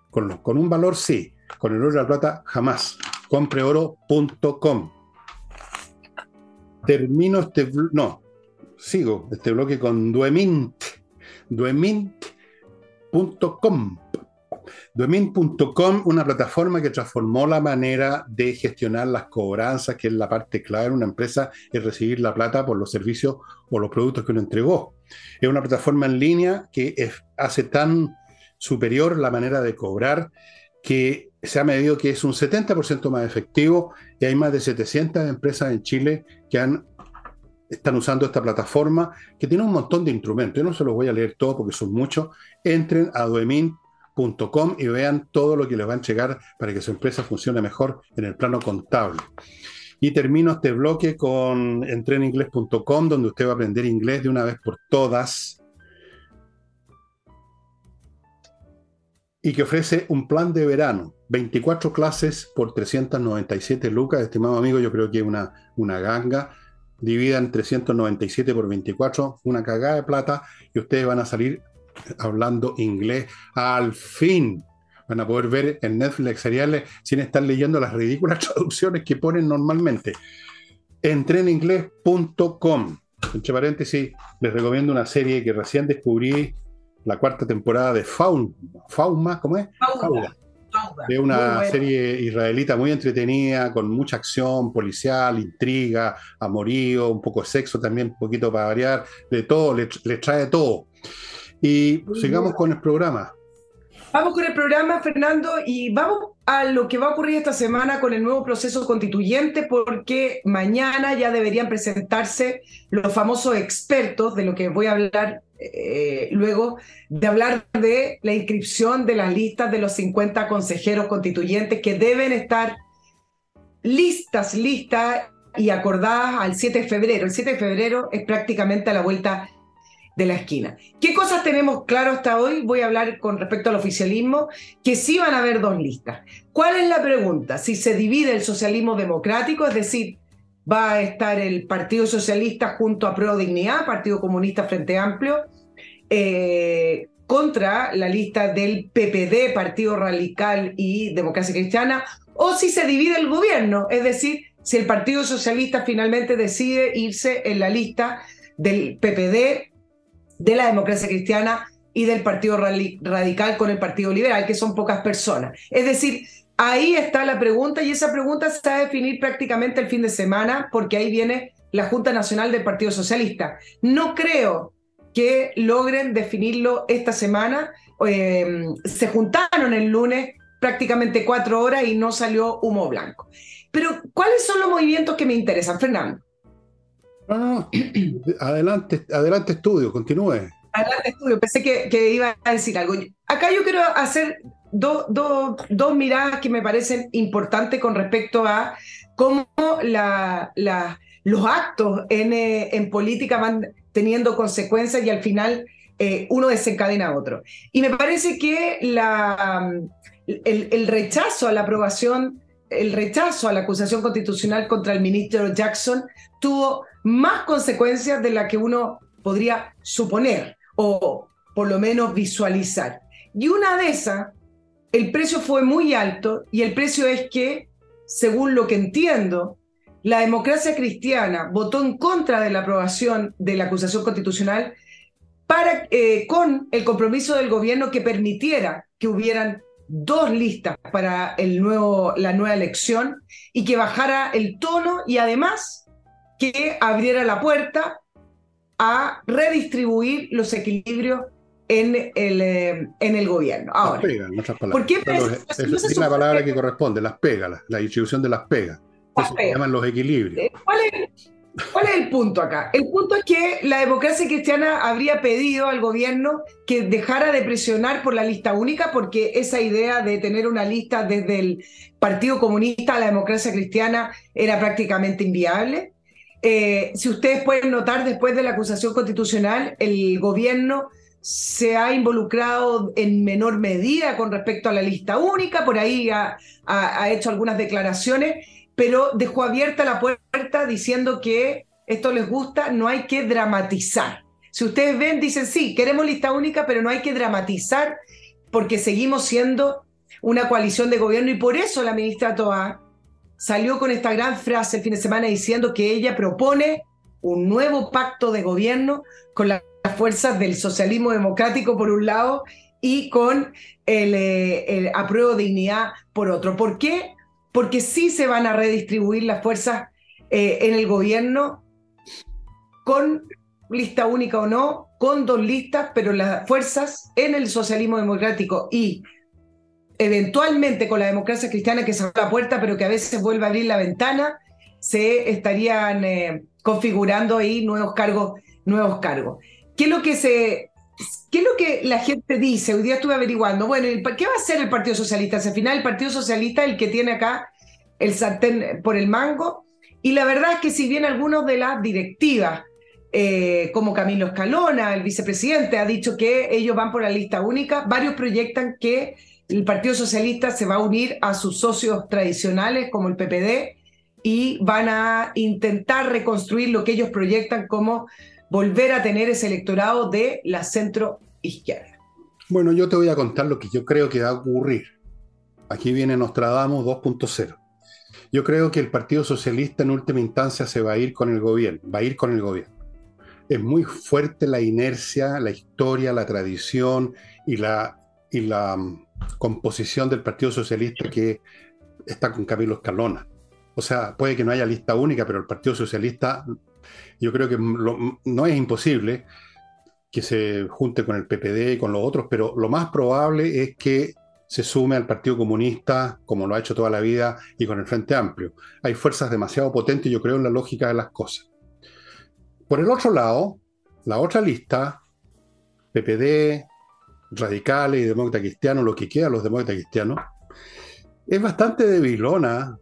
Con, con un valor sí, con el oro y la plata jamás compreoro.com. Termino este, no, sigo este bloque con Duemint, duemint.com. Duemint.com, una plataforma que transformó la manera de gestionar las cobranzas, que es la parte clave de una empresa, es recibir la plata por los servicios o los productos que uno entregó. Es una plataforma en línea que hace tan superior la manera de cobrar que se ha medido que es un 70% más efectivo y hay más de 700 empresas en Chile que están usando esta plataforma que tiene un montón de instrumentos. Yo no se los voy a leer todos porque son muchos. Entren a duemin.com y vean todo lo que les va a llegar para que su empresa funcione mejor en el plano contable. Y termino este bloque con entreningles.com, donde usted va a aprender inglés de una vez por todas. Y que ofrece un plan de verano, 24 clases por 397 lucas, estimado amigo, yo creo que es una, una ganga, dividan 397 por 24, una cagada de plata, y ustedes van a salir hablando inglés al fin. Van a poder ver en Netflix seriales sin estar leyendo las ridículas <laughs> traducciones que ponen normalmente. Entreningles.com. Entre paréntesis, les recomiendo una serie que recién descubrí la cuarta temporada de Faun, Fauma, ¿cómo es? Fauna. Es una serie israelita muy entretenida, con mucha acción policial, intriga, amorío, un poco de sexo también, un poquito para variar, de todo, le, trae todo. Y sigamos con el programa. Vamos con el programa, Fernando, y vamos a lo que va a ocurrir esta semana con el nuevo proceso constituyente, porque mañana ya deberían presentarse los famosos expertos, de lo que voy a hablar eh, luego, de hablar de la inscripción de las listas de los 50 consejeros constituyentes que deben estar listas, listas y acordadas al 7 de febrero. El 7 de febrero es prácticamente a la vuelta de la esquina. ¿Qué cosas tenemos claro hasta hoy? Voy a hablar con respecto al oficialismo, que sí van a haber dos listas. ¿Cuál es la pregunta? Si se divide el socialismo democrático, es decir, va a estar el Partido Socialista junto a Pro Dignidad, Partido Comunista Frente Amplio, eh, contra la lista del PPD, Partido Radical y Democracia Cristiana, o si se divide el gobierno, es decir, si el Partido Socialista finalmente decide irse en la lista del PPD, de la democracia cristiana y del Partido Radical con el Partido Liberal, que son pocas personas. Es decir, ahí está la pregunta y esa pregunta se va a definir prácticamente el fin de semana porque ahí viene la Junta Nacional del Partido Socialista. No creo que logren definirlo esta semana. Eh, se juntaron el lunes prácticamente cuatro horas y no salió humo blanco. Pero, ¿cuáles son los movimientos que me interesan, Fernando? <clears throat> adelante, adelante estudio, continúe. Adelante estudio, pensé que, iba a decir algo. Acá yo quiero hacer dos miradas que me parecen importantes con respecto a cómo los actos eh, en, política van teniendo consecuencias y al final eh, uno desencadena a otro. Y me parece que la, el, rechazo a la aprobación, el rechazo a la acusación constitucional contra el ministro Jackson tuvo más consecuencias de las que uno podría suponer o por lo menos visualizar. Y una de esas, el precio fue muy alto y el precio es que, según lo que entiendo, la democracia cristiana votó en contra de la aprobación de la acusación constitucional para, eh, con el compromiso del gobierno que permitiera que hubieran dos listas para el nuevo, la nueva elección y que bajara el tono y además que abriera la puerta a redistribuir los equilibrios en el, eh, en el gobierno. Ahora, las pegas, en otras palabras. ¿por es, la palabra que corresponde, las pegas, la, distribución de las pegas. Eso se llaman los equilibrios. Eh, ¿Cuál es, ¿Cuál es el punto acá? El punto es que la democracia cristiana habría pedido al gobierno que dejara de presionar por la lista única, porque esa idea de tener una lista desde el Partido Comunista a la democracia cristiana era prácticamente inviable. Eh, si ustedes pueden notar, después de la acusación constitucional, el gobierno se ha involucrado en menor medida con respecto a la lista única, por ahí ha, ha hecho algunas declaraciones pero dejó abierta la puerta diciendo que esto les gusta, no hay que dramatizar. Si ustedes ven, dicen, sí, queremos lista única, pero no hay que dramatizar porque seguimos siendo una coalición de gobierno y por eso la ministra Toa salió con esta gran frase el fin de semana diciendo que ella propone un nuevo pacto de gobierno con las fuerzas del socialismo democrático por un lado y con el, eh, el apruebo de dignidad por otro. ¿Por qué? Porque sí se van a redistribuir las fuerzas eh, en el gobierno con lista única o no, con dos listas, pero las fuerzas en el socialismo democrático y eventualmente con la democracia cristiana que abre la puerta, pero que a veces vuelve a abrir la ventana, se estarían eh, configurando ahí nuevos cargos, nuevos cargos. ¿Qué es lo que se ¿Qué es lo que la gente dice? Hoy día estuve averiguando. Bueno, ¿qué va a hacer el Partido Socialista? Al final, el Partido Socialista es el que tiene acá el sartén por el mango. Y la verdad es que si bien algunos de las directivas, eh, como Camilo Escalona, el vicepresidente, ha dicho que ellos van por la lista única, varios proyectan que el Partido Socialista se va a unir a sus socios tradicionales como el PPD y van a intentar reconstruir lo que ellos proyectan como volver a tener ese electorado de la centro izquierda. Bueno, yo te voy a contar lo que yo creo que va a ocurrir. Aquí viene Nostradamus 2.0. Yo creo que el Partido Socialista en última instancia se va a ir con el gobierno, va a ir con el gobierno. Es muy fuerte la inercia, la historia, la tradición y la, y la mm, composición del Partido Socialista que está con Camilo Escalona. O sea, puede que no haya lista única, pero el Partido Socialista yo creo que no es imposible que se junte con el PPD y con los otros, pero lo más probable es que se sume al Partido Comunista, como lo ha hecho toda la vida, y con el Frente Amplio. Hay fuerzas demasiado potentes, yo creo, en la lógica de las cosas. Por el otro lado, la otra lista, PPD, radicales y demócratas cristianos, lo que queda los demócratas cristianos, es bastante debilona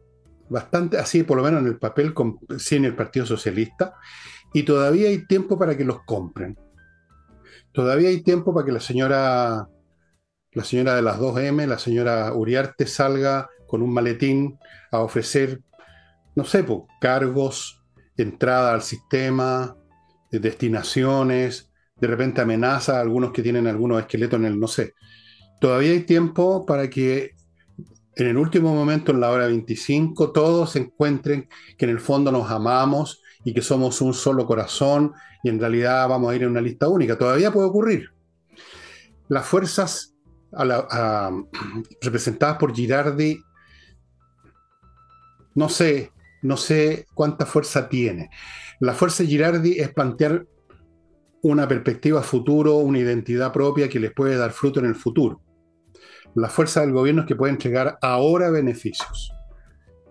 bastante así, por lo menos en el papel, sin el Partido Socialista, y todavía hay tiempo para que los compren. Todavía hay tiempo para que la señora, la señora de las 2M, la señora Uriarte, salga con un maletín a ofrecer, no sé, pues, cargos, entrada al sistema, destinaciones, de repente amenaza a algunos que tienen algunos esqueletos en el, no sé. Todavía hay tiempo para que en el último momento, en la hora 25, todos encuentren que en el fondo nos amamos y que somos un solo corazón y en realidad vamos a ir en una lista única. Todavía puede ocurrir. las fuerzas <clears throat> representadas por Girardi, no sé, no sé cuánta fuerza tiene. La fuerza de Girardi es plantear una perspectiva futuro, una identidad propia que les puede dar fruto en el futuro. La fuerza del gobierno es que puede entregar ahora beneficios.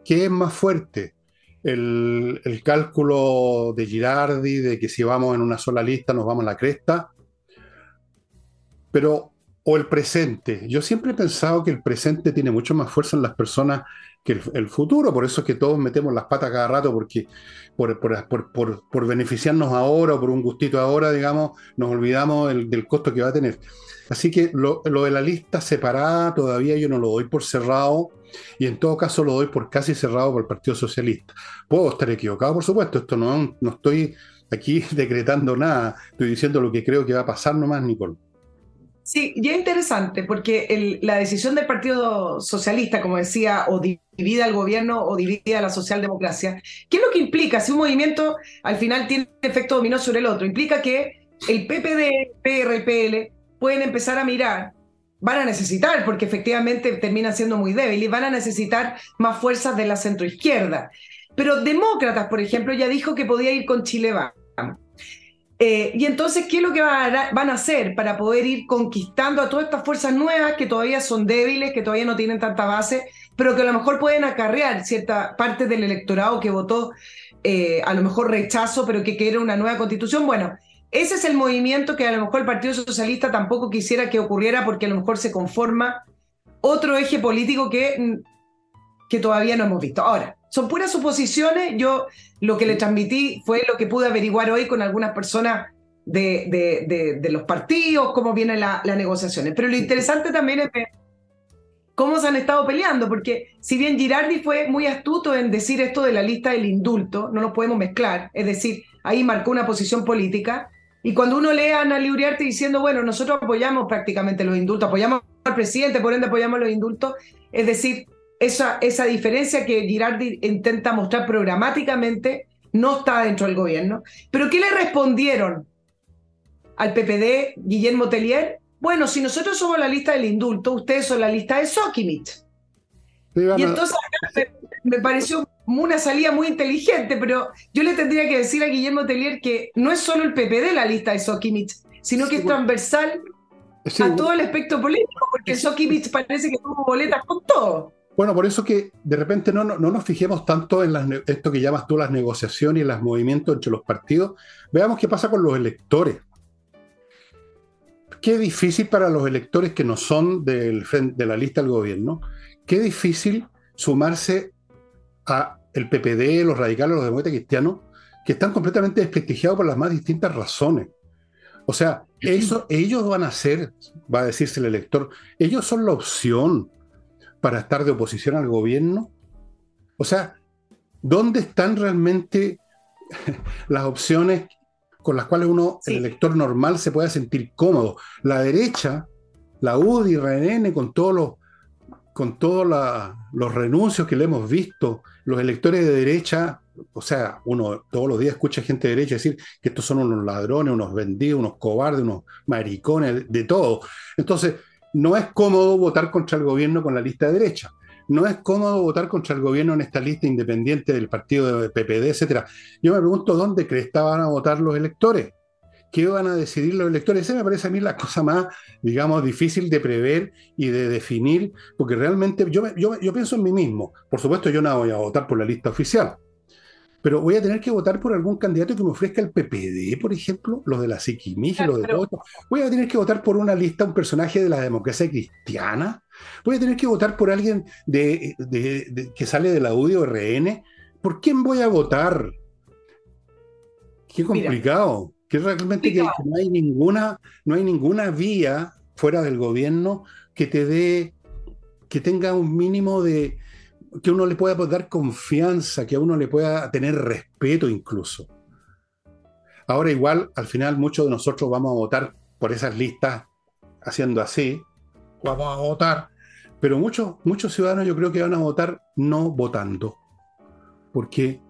¿Qué es más fuerte? El, el, cálculo de Girardi de que si vamos en una sola lista nos vamos a la cresta, pero o el presente. Yo siempre he pensado que el presente tiene mucho más fuerza en las personas que el, futuro, por eso es que todos metemos las patas cada rato, porque por, por, beneficiarnos ahora o por un gustito ahora, digamos, nos olvidamos del costo que va a tener. Así que lo, de la lista separada todavía yo no lo doy por cerrado y en todo caso lo doy por casi cerrado por el Partido Socialista. Puedo estar equivocado, por supuesto, esto no, no estoy aquí <laughs> decretando nada, estoy diciendo lo que creo que va a pasar nomás, Nicole. Sí, y es interesante porque la decisión del Partido Socialista, como decía, o divide al gobierno o divide a la socialdemocracia, ¿qué es lo que implica? Si un movimiento al final tiene efecto dominó sobre el otro, implica que el PPD, PRPL pueden empezar a mirar, van a necesitar, porque efectivamente terminan siendo muy débiles, van a necesitar más fuerzas de la centroizquierda. Pero Demócratas, por ejemplo, ya dijo que podía ir con Chile Vamos. Eh, y entonces, ¿qué es lo que van a, hacer para poder ir conquistando a todas estas fuerzas nuevas que todavía son débiles, que todavía no tienen tanta base, pero que a lo mejor pueden acarrear cierta parte del electorado que votó eh, a lo mejor rechazo, pero que quiere una nueva constitución? Bueno, ese es el movimiento que a lo mejor el Partido Socialista tampoco quisiera que ocurriera porque a lo mejor se conforma otro eje político que, que todavía no hemos visto. Ahora, son puras suposiciones. Yo lo que le transmití fue lo que pude averiguar hoy con algunas personas de, de, los partidos, cómo vienen las negociaciones. Pero lo interesante también es ver cómo se han estado peleando, porque si bien Girardi fue muy astuto en decir esto de la lista del indulto, no lo podemos mezclar, es decir, ahí marcó una posición política, y cuando uno lee a Ana Liuriarte diciendo, bueno, nosotros apoyamos prácticamente los indultos, apoyamos al presidente, por ende apoyamos los indultos, es decir, esa, esa diferencia que Girardi intenta mostrar programáticamente no está dentro del gobierno. Pero ¿qué le respondieron al PPD, Guillermo Tellier? Bueno, si nosotros somos la lista del indulto, ustedes son la lista de Sokimich. y entonces me, pareció una salida muy inteligente, pero yo le tendría que decir a Guillermo Tellier que no es solo el PPD la lista de Sokimich, sino que es transversal a todo el espectro político, porque Sokimich parece que tuvo boletas con todo. Bueno, por eso que de repente no, no, nos fijemos tanto en las, esto que llamas tú las negociaciones y los movimientos entre los partidos. Veamos qué pasa con los electores. Qué difícil para los electores que no son del, de la lista del gobierno, qué difícil sumarse a el PPD, los radicales, los demócratas cristianos, que están completamente desprestigiados por las más distintas razones. O sea, eso, ellos van a ser, va a decirse el elector, ellos son la opción para estar de oposición al gobierno? O sea, ¿dónde están realmente <laughs> las opciones con las cuales uno, el elector normal, se pueda sentir cómodo? La derecha, la UDI, RNN, con todos los con todos los renuncios que le hemos visto, los electores de derecha, o sea, uno todos los días escucha gente de derecha decir que estos son unos ladrones, unos vendidos, unos cobardes, unos maricones, de todo. Entonces, no es cómodo votar contra el gobierno con la lista de derecha. No es cómodo votar contra el gobierno en esta lista independiente del partido de PPD, etcétera. Yo me pregunto dónde crees que van a votar los electores. ¿Qué van a decidir los electores? Esa me parece a mí la cosa más, digamos, difícil de prever y de definir, porque realmente yo, yo, yo pienso en mí mismo. Por supuesto, yo no voy a votar por la lista oficial pero voy a tener que votar por algún candidato que me ofrezca el PPD, por ejemplo, los de la Siquimija, los de todo Voy a tener que votar por una lista, un personaje de la democracia cristiana. Voy a tener que votar por alguien de, que sale del audio RN. ¿Por quién voy a votar? Qué complicado. Que realmente que, no hay ninguna, no hay ninguna vía fuera del gobierno que te dé, que tenga un mínimo de, que uno le pueda dar confianza, que a uno le pueda tener respeto incluso. Ahora igual, al final muchos de nosotros vamos a votar por esas listas haciendo así, vamos a votar, pero muchos, muchos ciudadanos yo creo que van a votar no votando, porque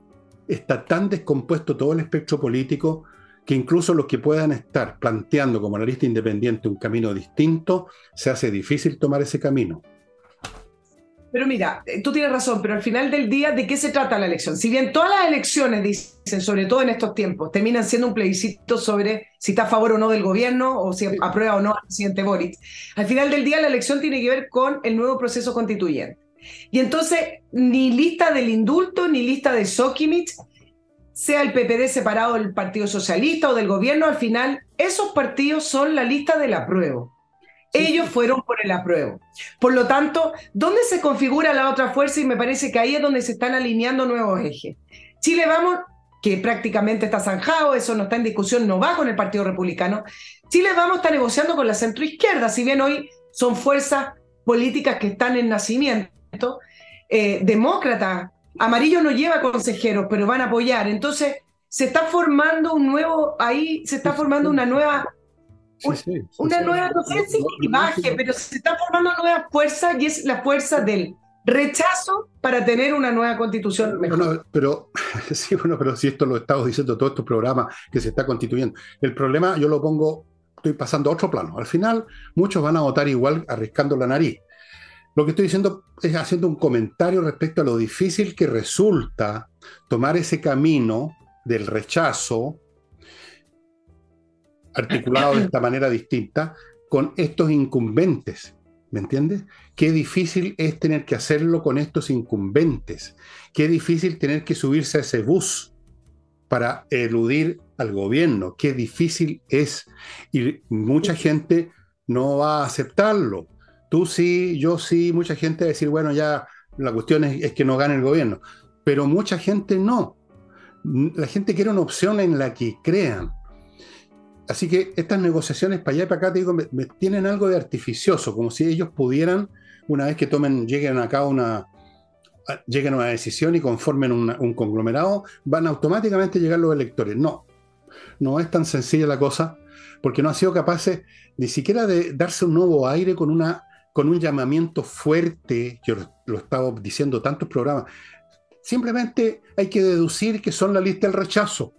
está tan descompuesto todo el espectro político que incluso los que puedan estar planteando como analista independiente un camino distinto, se hace difícil tomar ese camino. Pero mira, eh, tú tienes razón, pero al final del día, ¿de qué se trata la elección? Si bien todas las elecciones, dicen, sobre todo en estos tiempos, terminan siendo un plebiscito sobre si está a favor o no del gobierno o si aprueba o no al presidente Boric, al final del día la elección tiene que ver con el nuevo proceso constituyente. Y entonces, ni lista del indulto, ni lista de Sokimich, sea el PPD separado del Partido Socialista o del gobierno, al final, esos partidos son la lista del apruebo. Ellos fueron por el apruebo. Por lo tanto, ¿dónde se configura la otra fuerza? Y me parece que ahí es donde se están alineando nuevos ejes. Chile Vamos, que prácticamente está zanjado, eso no está en discusión, no va con el Partido Republicano. Chile Vamos está negociando con la centroizquierda, si bien hoy son fuerzas políticas que están en nacimiento. Eh, demócrata, amarillo no lleva consejeros, pero van a apoyar. Entonces, se está formando un nuevo, ahí se está formando una nueva una nueva, no sé si imagen, pero se está formando una nueva fuerza y es la fuerza del rechazo para tener una nueva constitución mejor. pero <laughs> sí, bueno, pero si esto lo estamos diciendo todos estos programas que se está constituyendo. El problema yo lo pongo, estoy pasando a otro plano. Al final, muchos van a votar igual arriscando la nariz. Lo que estoy diciendo es haciendo un comentario respecto a lo difícil que resulta tomar ese camino del rechazo articulado de esta <clears throat> manera distinta con estos incumbentes. ¿Me entiendes? Qué difícil es tener que hacerlo con estos incumbentes. Qué difícil tener que subirse a ese bus para eludir al gobierno. Qué difícil es. Y mucha gente no va a aceptarlo. Tú sí, yo sí, mucha gente decir, bueno, ya la cuestión es, que no gane el gobierno. Pero mucha gente no. La gente quiere una opción en la que crean. Así que estas negociaciones para allá y para acá, te digo, tienen algo de artificioso, como si ellos pudieran, una vez que tomen, lleguen acá una, lleguen a una decisión y conformen un conglomerado, van automáticamente a llegar los electores. No, no es tan sencilla la cosa, porque no han sido capaces ni siquiera de darse un nuevo aire con, una, con un llamamiento fuerte, yo lo, estado diciendo tantos programas, simplemente hay que deducir que son la lista del rechazo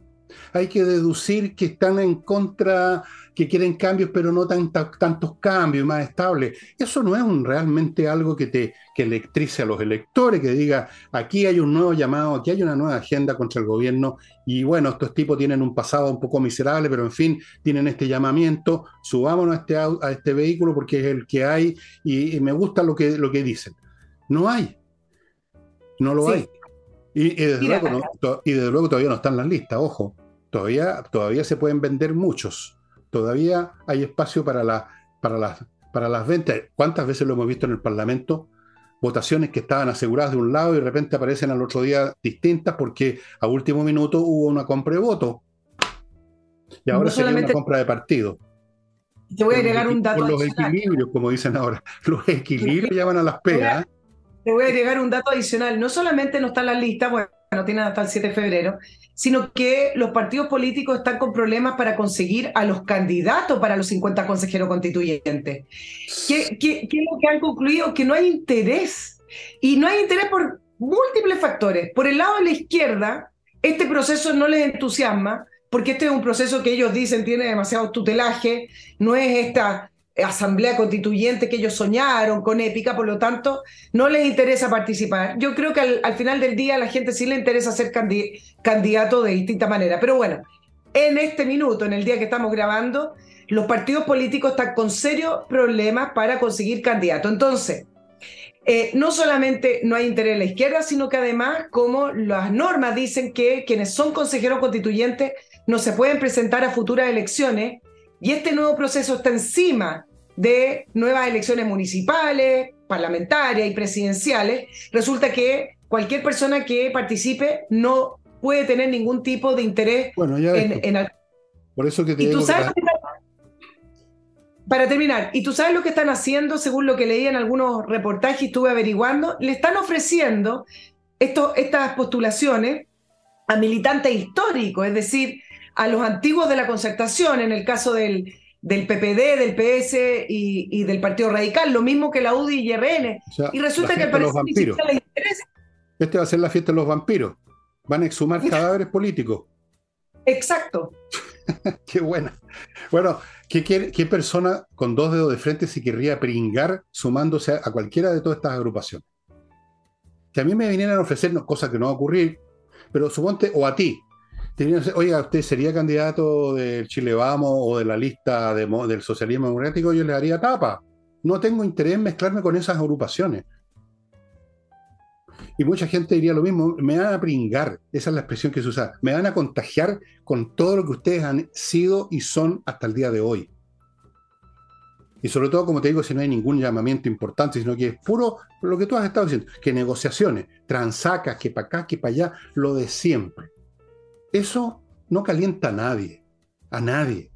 hay que deducir que están en contra, que quieren cambios, pero no tantos cambios, más estables. Eso no es un, realmente algo que te que electrice a los electores, que diga, aquí hay un nuevo llamado, aquí hay una nueva agenda contra el gobierno, y bueno, estos tipos tienen un pasado un poco miserable, pero en fin, tienen este llamamiento, subámonos a este, a este vehículo porque es el que hay, y, me gusta lo que, lo que dicen. No hay. No lo hay. Y, desde luego, y desde luego todavía no están las listas, ojo. Todavía, todavía se pueden vender muchos. Todavía hay espacio para, la, para, las, para las ventas. ¿Cuántas veces lo hemos visto en el Parlamento? Votaciones que estaban aseguradas de un lado y de repente aparecen al otro día distintas porque a último minuto hubo una compra de voto. Y ahora sería una compra de partido. Te voy a agregar un dato. los equilibrios, como dicen ahora. <laughs> Los equilibrios ya van a las pegas. Te voy a agregar un dato adicional. No solamente no está en la lista, bueno, no tienen hasta el 7 de febrero, sino que los partidos políticos están con problemas para conseguir a los candidatos para los 50 consejeros constituyentes. ¿Qué, es lo que han concluido? Que no hay interés. Y no hay interés por múltiples factores. Por el lado de la izquierda, este proceso no les entusiasma, porque este es un proceso que ellos dicen tiene demasiado tutelaje, no es esta asamblea constituyente que ellos soñaron con épica, por lo tanto, no les interesa participar. Yo creo que al, final del día a la gente sí le interesa ser candidato de distinta manera. Pero bueno, en este minuto, en el día que estamos grabando, los partidos políticos están con serios problemas para conseguir candidato. Entonces, eh, no solamente no hay interés en la izquierda, sino que además, como las normas dicen que quienes son consejeros constituyentes no se pueden presentar a futuras elecciones, y este nuevo proceso está encima de nuevas elecciones municipales, parlamentarias y presidenciales, resulta que cualquier persona que participe no puede tener ningún tipo de interés bueno, ya en, Por eso que te digo Para terminar, y tú sabes lo que están haciendo, según lo que leí en algunos reportajes y estuve averiguando, le están ofreciendo esto, estas postulaciones a militantes históricos, es decir, a los antiguos de la concertación, en el caso del, del PPD, del PS y, del Partido Radical, lo mismo que la UDI y RN. y resulta que al parecer les interesa. Este va a ser la fiesta de los vampiros. Van a exhumar cadáveres políticos. Exacto. <laughs> qué buena. Bueno, ¿qué, ¿qué, persona con dos dedos de frente se querría pringar sumándose a, cualquiera de todas estas agrupaciones? Que a mí me vinieran a ofrecernos cosas que no va a ocurrir, pero suponte, o a ti, oiga, usted sería candidato del Chile Vamos o de la lista del socialismo democrático, yo le haría tapa. No tengo interés en mezclarme con esas agrupaciones. Y mucha gente diría lo mismo, me van a pringar, esa es la expresión que se usa, me van a contagiar con todo lo que ustedes han sido y son hasta el día de hoy. Y sobre todo, como te digo, si no hay ningún llamamiento importante, sino que es puro lo que tú has estado diciendo, que negociaciones, transacas, que para acá, que para allá, lo de siempre. Eso no calienta a nadie, a nadie,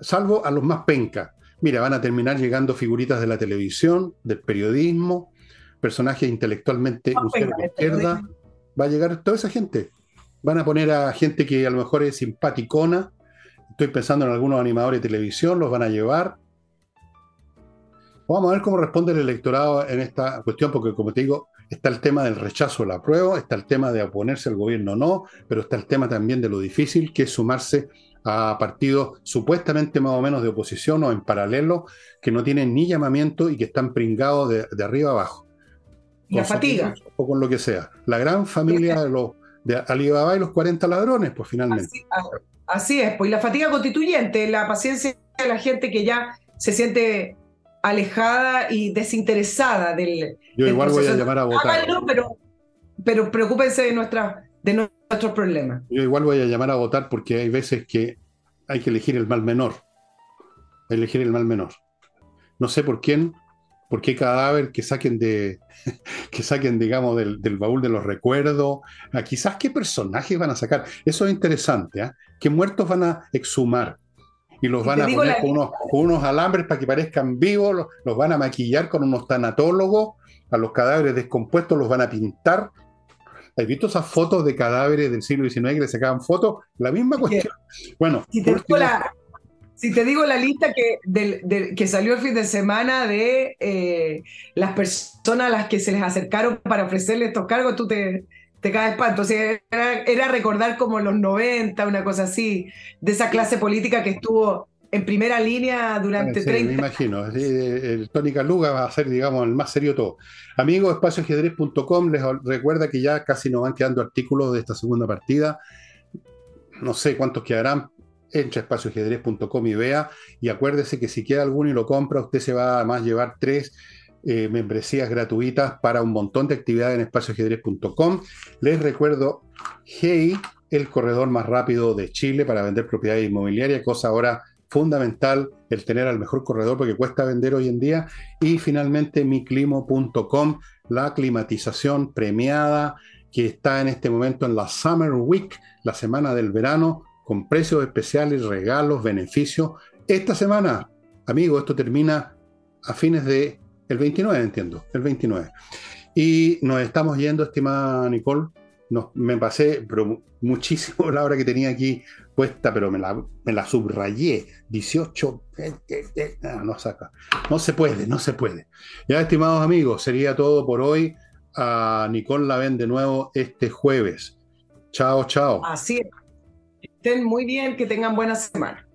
salvo a los más pencas. Mira, van a terminar llegando figuritas de la televisión, del periodismo, personajes intelectualmente de izquierda, va a llegar toda esa gente. Van a poner a gente que a lo mejor es simpaticona. Estoy pensando en algunos animadores de televisión, los van a llevar. Vamos a ver cómo responde el electorado en esta cuestión, porque como te digo, está el tema del rechazo a la prueba, está el tema de oponerse al gobierno o no, pero está el tema también de lo difícil que es sumarse a partidos supuestamente más o menos de oposición o en paralelo, que no tienen ni llamamiento y que están pringados de arriba abajo la fatiga. O con lo que sea. La gran familia de los de Alibaba y los 40 ladrones, pues finalmente. Así, es, pues y la fatiga constituyente, la paciencia de la gente que ya se siente alejada y desinteresada del. Yo igual voy a llamar a votar. pero, pero preocúpense de, nuestra, de nuestros problemas. Yo igual voy a llamar a votar porque hay veces que hay que elegir el mal menor. Elegir el mal menor. No sé por quién, por qué cadáver que saquen de, <laughs> que saquen, digamos, del, baúl de los recuerdos, ah, quizás qué personajes van a sacar. Eso es interesante, ¿eh? ¿Qué muertos van a exhumar? Y los van a poner con unos, alambres para que parezcan vivos, los, van a maquillar con unos tanatólogos, a los cadáveres descompuestos los van a pintar. ¿Has visto esas fotos de cadáveres del siglo XIX que le sacaban fotos? La misma cuestión. Bueno, si te digo la lista que, del, que salió el fin de semana de eh, las personas a las que se les acercaron para ofrecerle estos cargos, tú te, te caes espanto. O sea, era, recordar como los 90, una cosa así, de esa clase política que estuvo en primera línea durante 30 Me imagino. el Tony Caluga va a ser, digamos, el más serio todo. Amigos, espacioajedrez.com les recuerda que ya casi nos van quedando artículos de esta segunda partida. No sé cuántos quedarán, entre a espacioajedrez.com y vea. Y acuérdese que si queda alguno y lo compra, usted se va a más llevar tres eh, membresías gratuitas para un montón de actividades en espacioajedrez.com. Les recuerdo, Hey, el corredor más rápido de Chile para vender propiedades inmobiliarias, cosa ahora fundamental el tener al mejor corredor porque cuesta vender hoy en día. Y finalmente miclimo.com, la climatización premiada que está en este momento en la Summer Week, la semana del verano, con precios especiales, regalos, beneficios. Esta semana, amigo, esto termina a fines de el 29, entiendo, el 29. Y nos estamos yendo, estimada Nicole. me pasé pero muchísimo la hora que tenía aquí puesta, pero me la, me la subrayé. 18, eh, eh, eh, no saca. No se puede, no se puede. Ya, estimados amigos, sería todo por hoy. A Nicole la ven de nuevo este jueves. Chao, chao. Así es estén muy bien, que tengan buena semana.